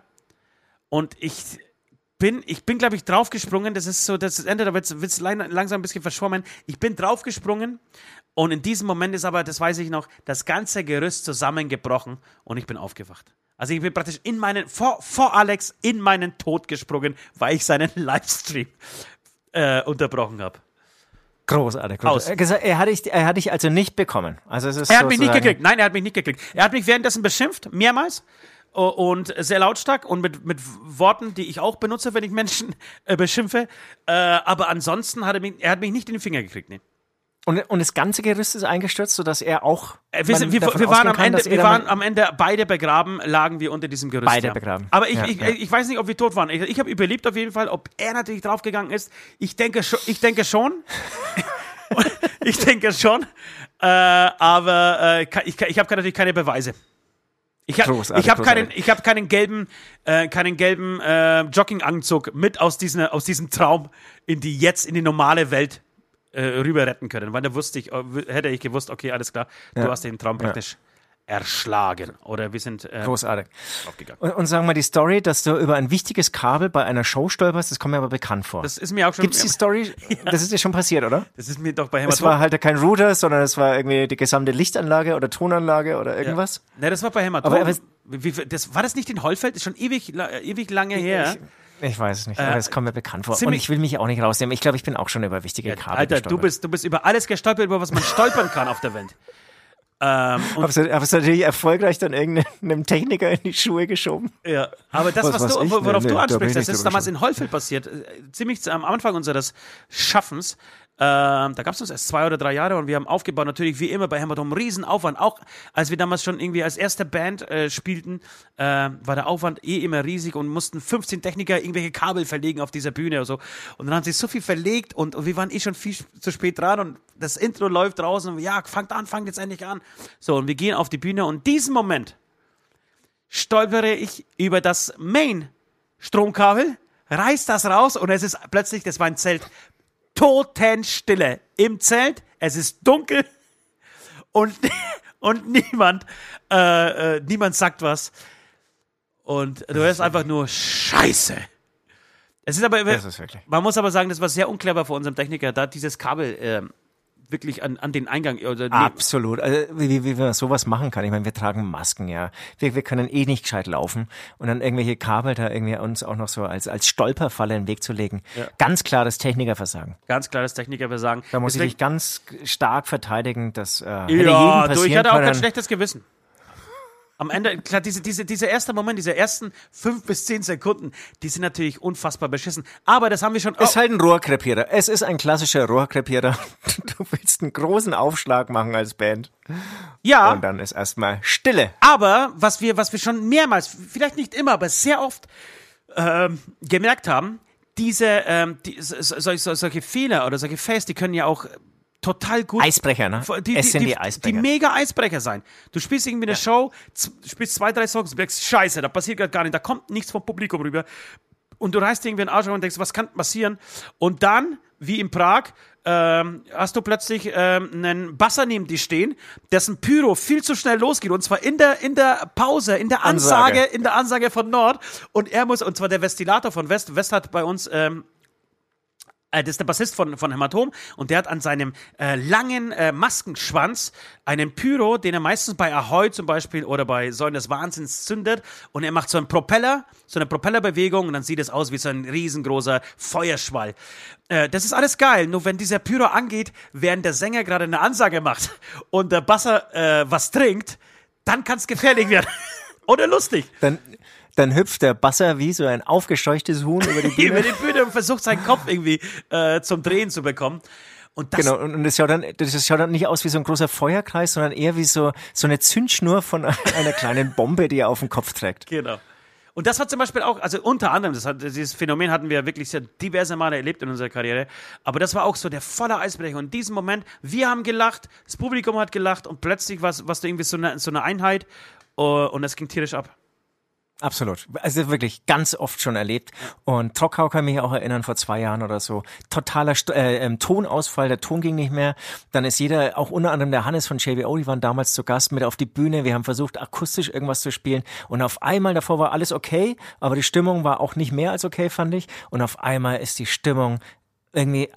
Und ich bin, ich bin, glaube ich, draufgesprungen. Das ist so, das Ende, da wird es langsam ein bisschen verschwommen. Ich bin draufgesprungen und in diesem Moment ist aber, das weiß ich noch, das ganze Gerüst zusammengebrochen und ich bin aufgewacht. Also ich bin praktisch in meinen, vor, vor Alex in meinen Tod gesprungen, weil ich seinen *laughs* Livestream äh, unterbrochen habe. Großartig. Aus. Er, er, hat dich, er hat dich also nicht bekommen. Also es ist Er hat mich nicht gekriegt. Nein, er hat mich nicht gekriegt. Er hat mich währenddessen beschimpft, mehrmals. O- Und sehr lautstark und mit, mit Worten, die ich auch benutze, wenn ich Menschen äh, beschimpfe. Äh, aber ansonsten hat er mich, er hat mich nicht in den Finger gekriegt. Nee. Und, und das ganze Gerüst ist eingestürzt, sodass er auch. Äh, wir, sind, wir, wir waren, am, kann, Ende, wir waren am Ende beide begraben, lagen wir unter diesem Gerüst. Beide ja. begraben. Aber ich, ja, ich, ja. ich weiß nicht, ob wir tot waren. Ich, ich habe überlebt auf jeden Fall. Ob er natürlich draufgegangen ist, ich denke, schon. Ich denke schon. *laughs* *laughs* ich denke schon. Äh, aber äh, ich, ich habe natürlich keine Beweise. Ich, ha, ich habe keinen, ich hab keinen gelben, äh, keinen gelben äh, Jogginganzug mit aus, diesen, aus diesem Traum in die jetzt in die normale Welt äh, rüber retten können. Weil da wusste ich, äh, hätte ich gewusst, okay, alles klar, ja. du hast den Traum praktisch ja. Erschlagen. Oder wir sind äh, großartig aufgegangen. Und, und sagen wir die Story, dass du über ein wichtiges Kabel bei einer Show stolperst, das kommt mir aber bekannt vor. Das ist mir auch schon. Gibt's die Story? *laughs* ja. Das ist dir schon passiert, oder? Das ist mir doch bei Hämatom. Es war halt kein Router, sondern es war irgendwie die gesamte Lichtanlage oder Tonanlage oder irgendwas. Ja. Ne, das war bei Hämatom. Aber, aber wie, das, war das nicht in Hollfeld? Das ist schon ewig, ewig lange her. Ich, ich weiß es nicht, aber äh, es kommt mir bekannt vor. Und ich will mich auch nicht rausnehmen. Ich glaube, ich bin auch schon über wichtige Kabel Alter, gestolpert. du bist, du bist über alles gestolpert, über was man stolpern kann auf der Welt. Ähm, aber es natürlich erfolgreich dann irgendeinem Techniker in die Schuhe geschoben. Ja, aber das, was, was, du, worauf nee, du ansprichst, das ist damals in Hollfeld passiert. Äh, ziemlich am Anfang unseres Schaffens. Ähm, da gab es uns erst zwei oder drei Jahre und wir haben aufgebaut, natürlich wie immer bei Hämatom, Riesenaufwand. Auch als wir damals schon irgendwie als erste Band äh, spielten, äh, war der Aufwand eh immer riesig und mussten 15 Techniker irgendwelche Kabel verlegen auf dieser Bühne oder so. Und dann haben sie so viel verlegt und, und wir waren eh schon viel zu spät dran und das Intro läuft draußen und ja, fangt an, fangt jetzt endlich an. So, und wir gehen auf die Bühne und diesen Moment stolpere ich über das Main-Stromkabel, reiß das raus und es ist plötzlich, das war ein Zelt, Totenstille im Zelt. Es ist dunkel und, *laughs* und niemand, äh, äh, niemand sagt was. Und du hörst einfach nur Scheiße. Es ist aber, ist man muss aber sagen, das war sehr unclever von unserem Techniker, da dieses Kabel äh, wirklich an, an den Eingang. Oder Absolut. Also, wie, wie man sowas machen kann. Ich meine, wir tragen Masken, ja. Wir, wir können eh nicht gescheit laufen. Und dann irgendwelche Kabel da irgendwie uns auch noch so als, als Stolperfalle in den Weg zu legen. Ja. Ganz klares Technikerversagen. Ganz klares Technikerversagen. Da muss Deswegen, ich dich ganz stark verteidigen, dass äh, ja, jedem du, ich hatte auch kein schlechtes Gewissen. Am Ende, klar, diese, diese, dieser erste Moment, diese ersten fünf bis zehn Sekunden, die sind natürlich unfassbar beschissen. Aber das haben wir schon. Es ist halt ein Rohrkrepierer. Es ist ein klassischer Rohrkrepierer. *laughs* Du willst einen großen Aufschlag machen als Band. Ja. Und dann ist erstmal Stille. Aber was wir, was wir schon mehrmals, vielleicht nicht immer, aber sehr oft ähm, gemerkt haben, diese ähm, die, so, so, solche Fehler oder solche Fails, die können ja auch total gut. Eisbrecher, ne? Die, es sind die, die Eisbrecher. Die mega Eisbrecher sein. Du spielst irgendwie eine ja. Show, spielst zwei, drei Songs, denkst, scheiße, da passiert gerade gar nicht, da kommt nichts vom Publikum rüber. Und du reißt irgendwie einen Arsch und denkst, was kann passieren? Und dann, wie in Prag, ähm, hast du plötzlich ähm, einen Basser neben dir stehen, dessen Pyro viel zu schnell losgeht und zwar in der in der Pause, in der Ansage, Ansage. in der Ansage von Nord und er muss und zwar der Vestilator von West. West hat bei uns ähm, äh, das ist der Bassist von, von Hämatom und der hat an seinem äh, langen äh, Maskenschwanz einen Pyro, den er meistens bei Ahoy zum Beispiel oder bei Säulen des Wahnsinns zündet und er macht so einen Propeller, so eine Propellerbewegung und dann sieht es aus wie so ein riesengroßer Feuerschwall. Äh, das ist alles geil, nur wenn dieser Pyro angeht, während der Sänger gerade eine Ansage macht *laughs* und der Basser äh, was trinkt, dann kann es gefährlich werden. *laughs* oder lustig. Dann dann hüpft der Basser wie so ein aufgescheuchtes Huhn über die *laughs* Bühne. über die Bühne und versucht seinen Kopf irgendwie äh, zum Drehen zu bekommen. Und das genau, und das schaut, dann, das schaut dann nicht aus wie so ein großer Feuerkreis, sondern eher wie so, so eine Zündschnur von *laughs* einer kleinen Bombe, die er auf dem Kopf trägt. Genau. Und das war zum Beispiel auch, also unter anderem, das hat, dieses Phänomen hatten wir wirklich sehr diverse Male erlebt in unserer Karriere, aber das war auch so der volle Eisbrecher. Und in diesem Moment, wir haben gelacht, das Publikum hat gelacht und plötzlich war es irgendwie so eine, so eine Einheit uh, und es ging tierisch ab. Absolut. Also wirklich ganz oft schon erlebt. Und Trockau kann mich auch erinnern, vor zwei Jahren oder so. Totaler St äh, ähm, Tonausfall, der Ton ging nicht mehr. Dann ist jeder, auch unter anderem der Hannes von JBO, die waren damals zu Gast mit auf die Bühne. Wir haben versucht, akustisch irgendwas zu spielen. Und auf einmal, davor war alles okay, aber die Stimmung war auch nicht mehr als okay, fand ich. Und auf einmal ist die Stimmung irgendwie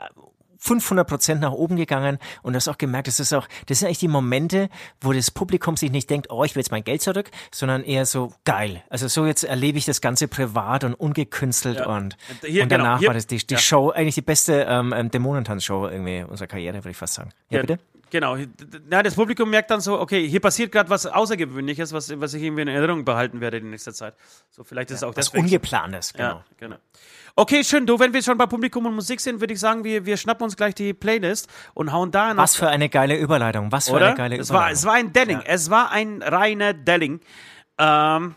500 Prozent nach oben gegangen und du hast auch gemerkt, das ist auch, das sind eigentlich die Momente, wo das Publikum sich nicht denkt, oh, ich will jetzt mein Geld zurück, sondern eher so geil. Also so jetzt erlebe ich das Ganze privat und ungekünstelt ja. und, Hier, und danach genau, war das die, die ja. Show, eigentlich die beste ähm, ähm, Dämonentanz-Show irgendwie unserer Karriere, würde ich fast sagen. Ja, ja, bitte? Genau. Na, das Publikum merkt dann so, okay, hier passiert gerade was Außergewöhnliches, was, was ich irgendwie in Erinnerung behalten werde in nächster Zeit. So, vielleicht ist ja, es auch das. Ungeplantes, genau. Ja, genau. Okay, schön. Du, wenn wir schon bei Publikum und Musik sind, würde ich sagen, wir, wir schnappen uns gleich die Playlist und hauen da noch. Was für eine geile Überleitung. Was für Oder? eine geile es Überleitung. War, es war ein Delling. Ja. Es war ein reiner Delling. Ähm,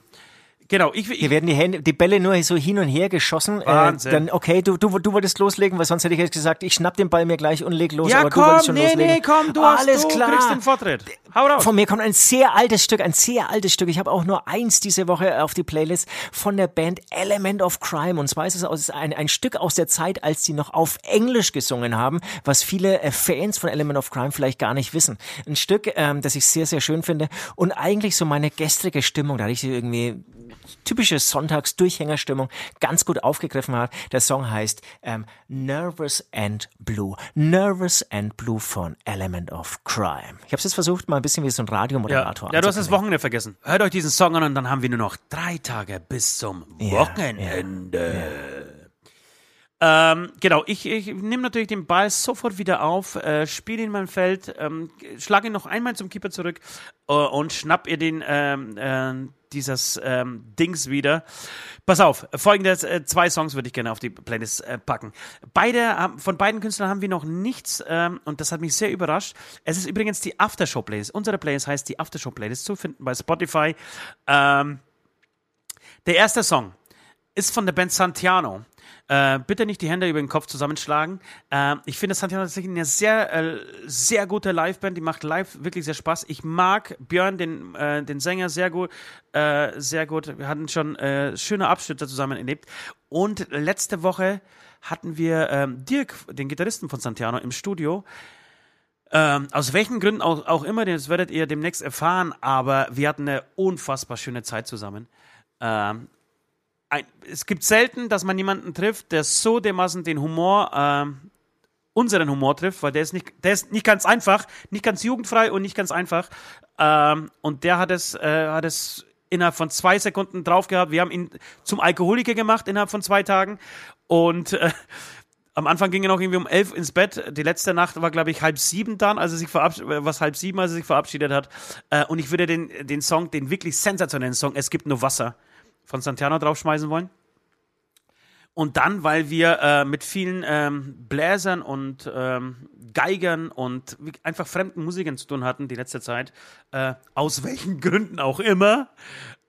Genau, ich, ich Hier werden die, Hände, die Bälle nur so hin und her geschossen. Äh, Wahnsinn. Äh, dann, okay, du, du, du wolltest loslegen, weil sonst hätte ich jetzt gesagt, ich schnapp den Ball mir gleich und leg los. Ja, aber komm, du wolltest schon nee, loslegen. nee, komm, du, hast, Alles du klar. kriegst den Vortritt. Hau raus. Von mir kommt ein sehr altes Stück, ein sehr altes Stück. Ich habe auch nur eins diese Woche auf die Playlist von der Band Element of Crime. Und zwar ist es ein, ein Stück aus der Zeit, als sie noch auf Englisch gesungen haben, was viele äh, Fans von Element of Crime vielleicht gar nicht wissen. Ein Stück, ähm, das ich sehr, sehr schön finde und eigentlich so meine gestrige Stimmung, da hatte ich irgendwie typische Sonntags-Durchhängerstimmung ganz gut aufgegriffen hat. Der Song heißt ähm, Nervous and Blue. Nervous and Blue von Element of Crime. Ich habe es jetzt versucht, mal ein bisschen wie so ein Radiomoderator Ja, ja du hast das Wochenende vergessen. Hört euch diesen Song an und dann haben wir nur noch drei Tage bis zum Wochenende. Ja, ja. Ähm, genau, ich, ich nehme natürlich den Ball sofort wieder auf, äh, spiele in mein Feld, ähm, schlage ihn noch einmal zum Keeper zurück äh, und schnapp ihr den ähm, äh, dieses ähm, Dings wieder. Pass auf, folgende äh, zwei Songs würde ich gerne auf die Playlist äh, packen. Beide, von beiden Künstlern haben wir noch nichts ähm, und das hat mich sehr überrascht. Es ist übrigens die Aftershow-Playlist. Unsere Playlist heißt die Aftershow-Playlist, zu finden bei Spotify. Ähm, der erste Song ist von der Band Santiano. Äh, bitte nicht die Hände über den Kopf zusammenschlagen. Äh, ich finde Santiano tatsächlich eine sehr, äh, sehr gute Liveband. Die macht live wirklich sehr Spaß. Ich mag Björn, den, äh, den Sänger, sehr gut. Äh, sehr gut. Wir hatten schon äh, schöne Abschnitte zusammen erlebt. Und letzte Woche hatten wir ähm, Dirk, den Gitarristen von Santiano, im Studio. Ähm, aus welchen Gründen auch, auch immer, das werdet ihr demnächst erfahren, aber wir hatten eine unfassbar schöne Zeit zusammen. Ähm, ein, es gibt selten, dass man jemanden trifft, der so dermaßen den Humor, äh, unseren Humor trifft, weil der ist nicht, der ist nicht ganz einfach, nicht ganz jugendfrei und nicht ganz einfach. Ähm, und der hat es, äh, hat es innerhalb von zwei Sekunden drauf gehabt. Wir haben ihn zum Alkoholiker gemacht innerhalb von zwei Tagen. Und äh, *laughs* am Anfang ging er noch irgendwie um elf ins Bett. Die letzte Nacht war, glaube ich, halb sieben dann, als er sich verabschiedet, äh, was halb sieben, als er sich verabschiedet hat. Äh, und ich würde den, den Song, den wirklich sensationellen Song, Es gibt nur Wasser, von Santiano draufschmeißen wollen. Und dann, weil wir äh, mit vielen ähm, Bläsern und ähm, Geigern und einfach fremden Musikern zu tun hatten die letzte Zeit, äh, aus welchen Gründen auch immer,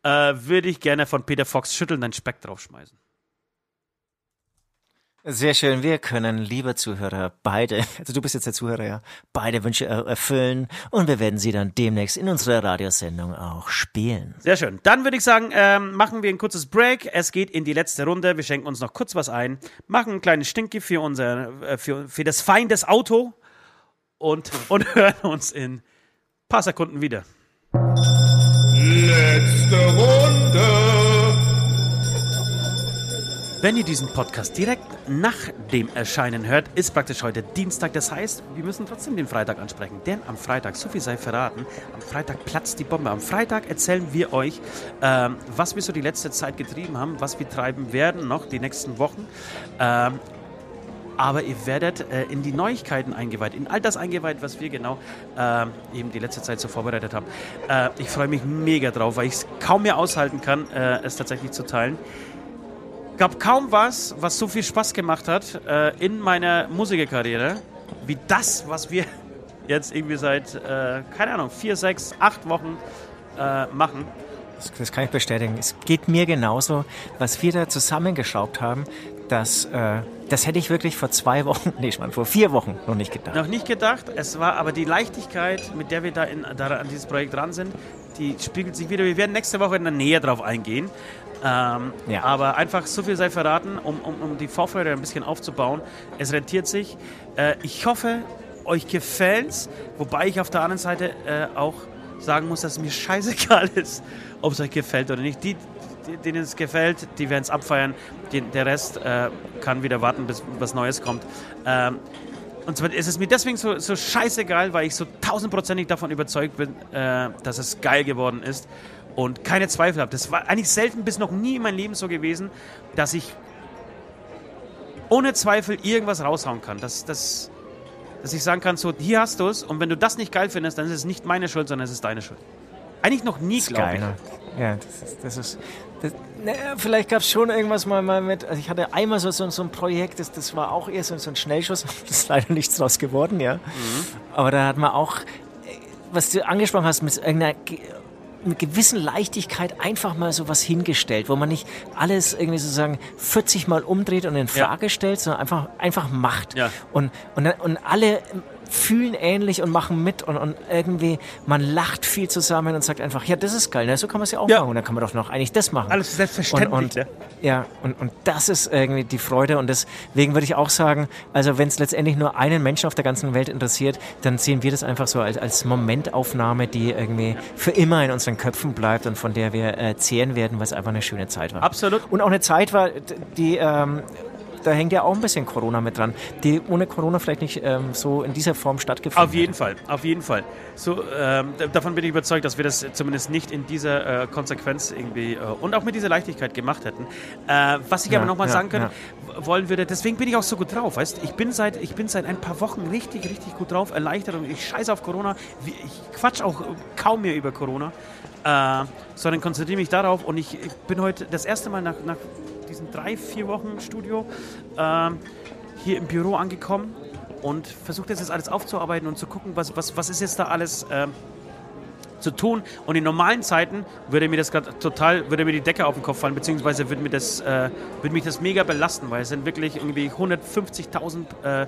äh, würde ich gerne von Peter Fox schütteln dein Speck draufschmeißen. Sehr schön. Wir können, liebe Zuhörer, beide, *laughs* also du bist jetzt der Zuhörer, ja, beide Wünsche erfüllen und wir werden sie dann demnächst in unserer Radiosendung auch spielen. Sehr schön. Dann würde ich sagen, ähm, machen wir ein kurzes Break. Es geht in die letzte Runde. Wir schenken uns noch kurz was ein, machen einen kleinen Stinky für unser, äh, für, für das Feindes Auto und, *laughs* und hören uns in ein paar Sekunden wieder. Letzte Runde. Wenn ihr diesen Podcast direkt nach dem Erscheinen hört, ist praktisch heute Dienstag. Das heißt, wir müssen trotzdem den Freitag ansprechen. Denn am Freitag, so viel sei verraten, am Freitag platzt die Bombe. Am Freitag erzählen wir euch, ähm, was wir so die letzte Zeit getrieben haben, was wir treiben werden noch die nächsten Wochen. Ähm, aber ihr werdet äh, in die Neuigkeiten eingeweiht, in all das eingeweiht, was wir genau äh, eben die letzte Zeit so vorbereitet haben. Äh, ich freue mich mega drauf, weil ich es kaum mehr aushalten kann, äh, es tatsächlich zu teilen gab kaum was, was so viel Spaß gemacht hat äh, in meiner Musikerkarriere, wie das, was wir *laughs* jetzt irgendwie seit, äh, keine Ahnung, vier, sechs, acht Wochen äh, machen. Das, das, kann ich bestätigen. Es geht mir genauso, was wir da zusammengeschraubt haben. Das, äh, das hätte ich wirklich vor zwei Wochen, *laughs* nee, ich meine vor vier Wochen noch nicht gedacht. Noch nicht gedacht. Es war aber die Leichtigkeit, mit der wir da, in, da an dieses Projekt dran sind, die spiegelt sich wieder. Wir werden nächste Woche in der Nähe drauf eingehen. Ähm, ja. Aber einfach so viel sei verraten, um, um, um die Vorfreude ein bisschen aufzubauen. Es rentiert sich. Äh, ich hoffe, euch gefällt's, wobei ich auf der anderen Seite äh, auch sagen muss, dass es mir *laughs* scheißegal ist, ob es euch gefällt oder nicht. Die, die denen es gefällt, die werden es abfeiern. Die, der Rest äh, kann wieder warten, bis was Neues kommt. Ähm, und zwar ist es mir deswegen so, so scheißegal, weil ich so tausendprozentig davon überzeugt bin, äh, dass es geil geworden ist und keine Zweifel habe. Das war eigentlich selten bis noch nie in meinem Leben so gewesen, dass ich ohne Zweifel irgendwas raushauen kann. Das, das, dass ich sagen kann, so, hier hast du es und wenn du das nicht geil findest, dann ist es nicht meine Schuld, sondern es ist deine Schuld. Eigentlich noch nie, glaube ich. Ja, das ist, das ist das, ne, vielleicht gab es schon irgendwas mal, mal mit, also ich hatte einmal so, so, so ein Projekt, das, das war auch eher so, so ein Schnellschuss, *laughs* das ist leider nichts draus geworden, ja. Mhm. Aber da hat man auch, was du angesprochen hast, mit irgendeiner mit gewissen Leichtigkeit einfach mal so was hingestellt, wo man nicht alles irgendwie sozusagen 40 Mal umdreht und in Frage ja. stellt, sondern einfach, einfach macht. Ja. Und, und, und alle fühlen ähnlich und machen mit und, und irgendwie man lacht viel zusammen und sagt einfach, ja, das ist geil, ne? so kann man es ja auch ja. machen. Und dann kann man doch noch eigentlich das machen. Alles selbstverständlich. Und, und, ne? Ja, und, und das ist irgendwie die Freude und deswegen würde ich auch sagen, also wenn es letztendlich nur einen Menschen auf der ganzen Welt interessiert, dann sehen wir das einfach so als, als Momentaufnahme, die irgendwie für immer in unseren Köpfen bleibt und von der wir äh, zehren werden, weil es einfach eine schöne Zeit war. Absolut. Und auch eine Zeit war, die ähm, da hängt ja auch ein bisschen Corona mit dran, die ohne Corona vielleicht nicht ähm, so in dieser Form stattgefunden Auf jeden hätte. Fall, auf jeden Fall. So, ähm, davon bin ich überzeugt, dass wir das zumindest nicht in dieser äh, Konsequenz irgendwie äh, und auch mit dieser Leichtigkeit gemacht hätten. Äh, was ich ja, aber nochmal ja, sagen können, ja. wollen würde, deswegen bin ich auch so gut drauf, weißt ich bin seit Ich bin seit ein paar Wochen richtig, richtig gut drauf, erleichtert und ich scheiße auf Corona. Ich quatsch auch kaum mehr über Corona. Äh, sondern konzentriere mich darauf und ich, ich bin heute das erste Mal nach, nach diesen drei, vier Wochen Studio ähm, hier im Büro angekommen und versucht jetzt, alles aufzuarbeiten und zu gucken, was, was, was ist jetzt da alles ähm, zu tun. Und in normalen Zeiten würde mir das gerade total, würde mir die Decke auf den Kopf fallen, beziehungsweise würde mir das, äh, würde mich das mega belasten, weil es sind wirklich irgendwie 150.000 äh,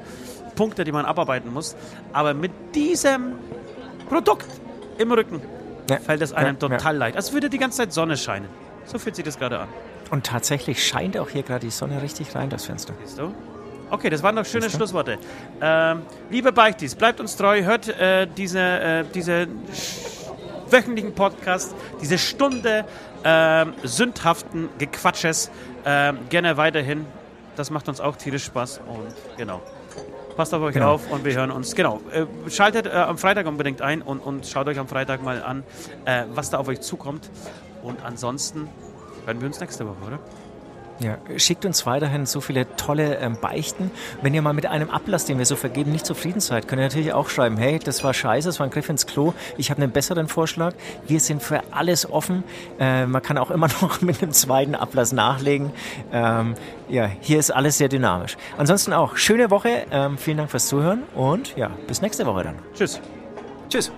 Punkte, die man abarbeiten muss. Aber mit diesem Produkt im Rücken ja, fällt es einem ja, total ja. leid. Als würde die ganze Zeit Sonne scheinen. So fühlt sich das gerade an. Und tatsächlich scheint auch hier gerade die Sonne richtig rein, das Fenster. Siehst du? Okay, das waren doch schöne Schlussworte. Ähm, liebe Beichtis, bleibt uns treu, hört äh, diese, äh, diese wöchentlichen Podcast, diese Stunde äh, sündhaften Gequatsches äh, gerne weiterhin. Das macht uns auch tierisch Spaß und genau. Passt auf euch genau. auf und wir hören uns. Genau. Äh, schaltet äh, am Freitag unbedingt ein und, und schaut euch am Freitag mal an, äh, was da auf euch zukommt. Und ansonsten hören wir uns nächste Woche, oder? Ja, schickt uns weiterhin so viele tolle ähm, Beichten. Wenn ihr mal mit einem Ablass, den wir so vergeben, nicht zufrieden seid, könnt ihr natürlich auch schreiben, hey, das war scheiße, das war ein Griff ins Klo, ich habe einen besseren Vorschlag. Wir sind für alles offen. Äh, man kann auch immer *laughs* noch mit einem zweiten Ablass nachlegen. Ähm, ja, hier ist alles sehr dynamisch. Ansonsten auch schöne Woche, ähm, vielen Dank fürs Zuhören und ja, bis nächste Woche dann. Tschüss. Tschüss.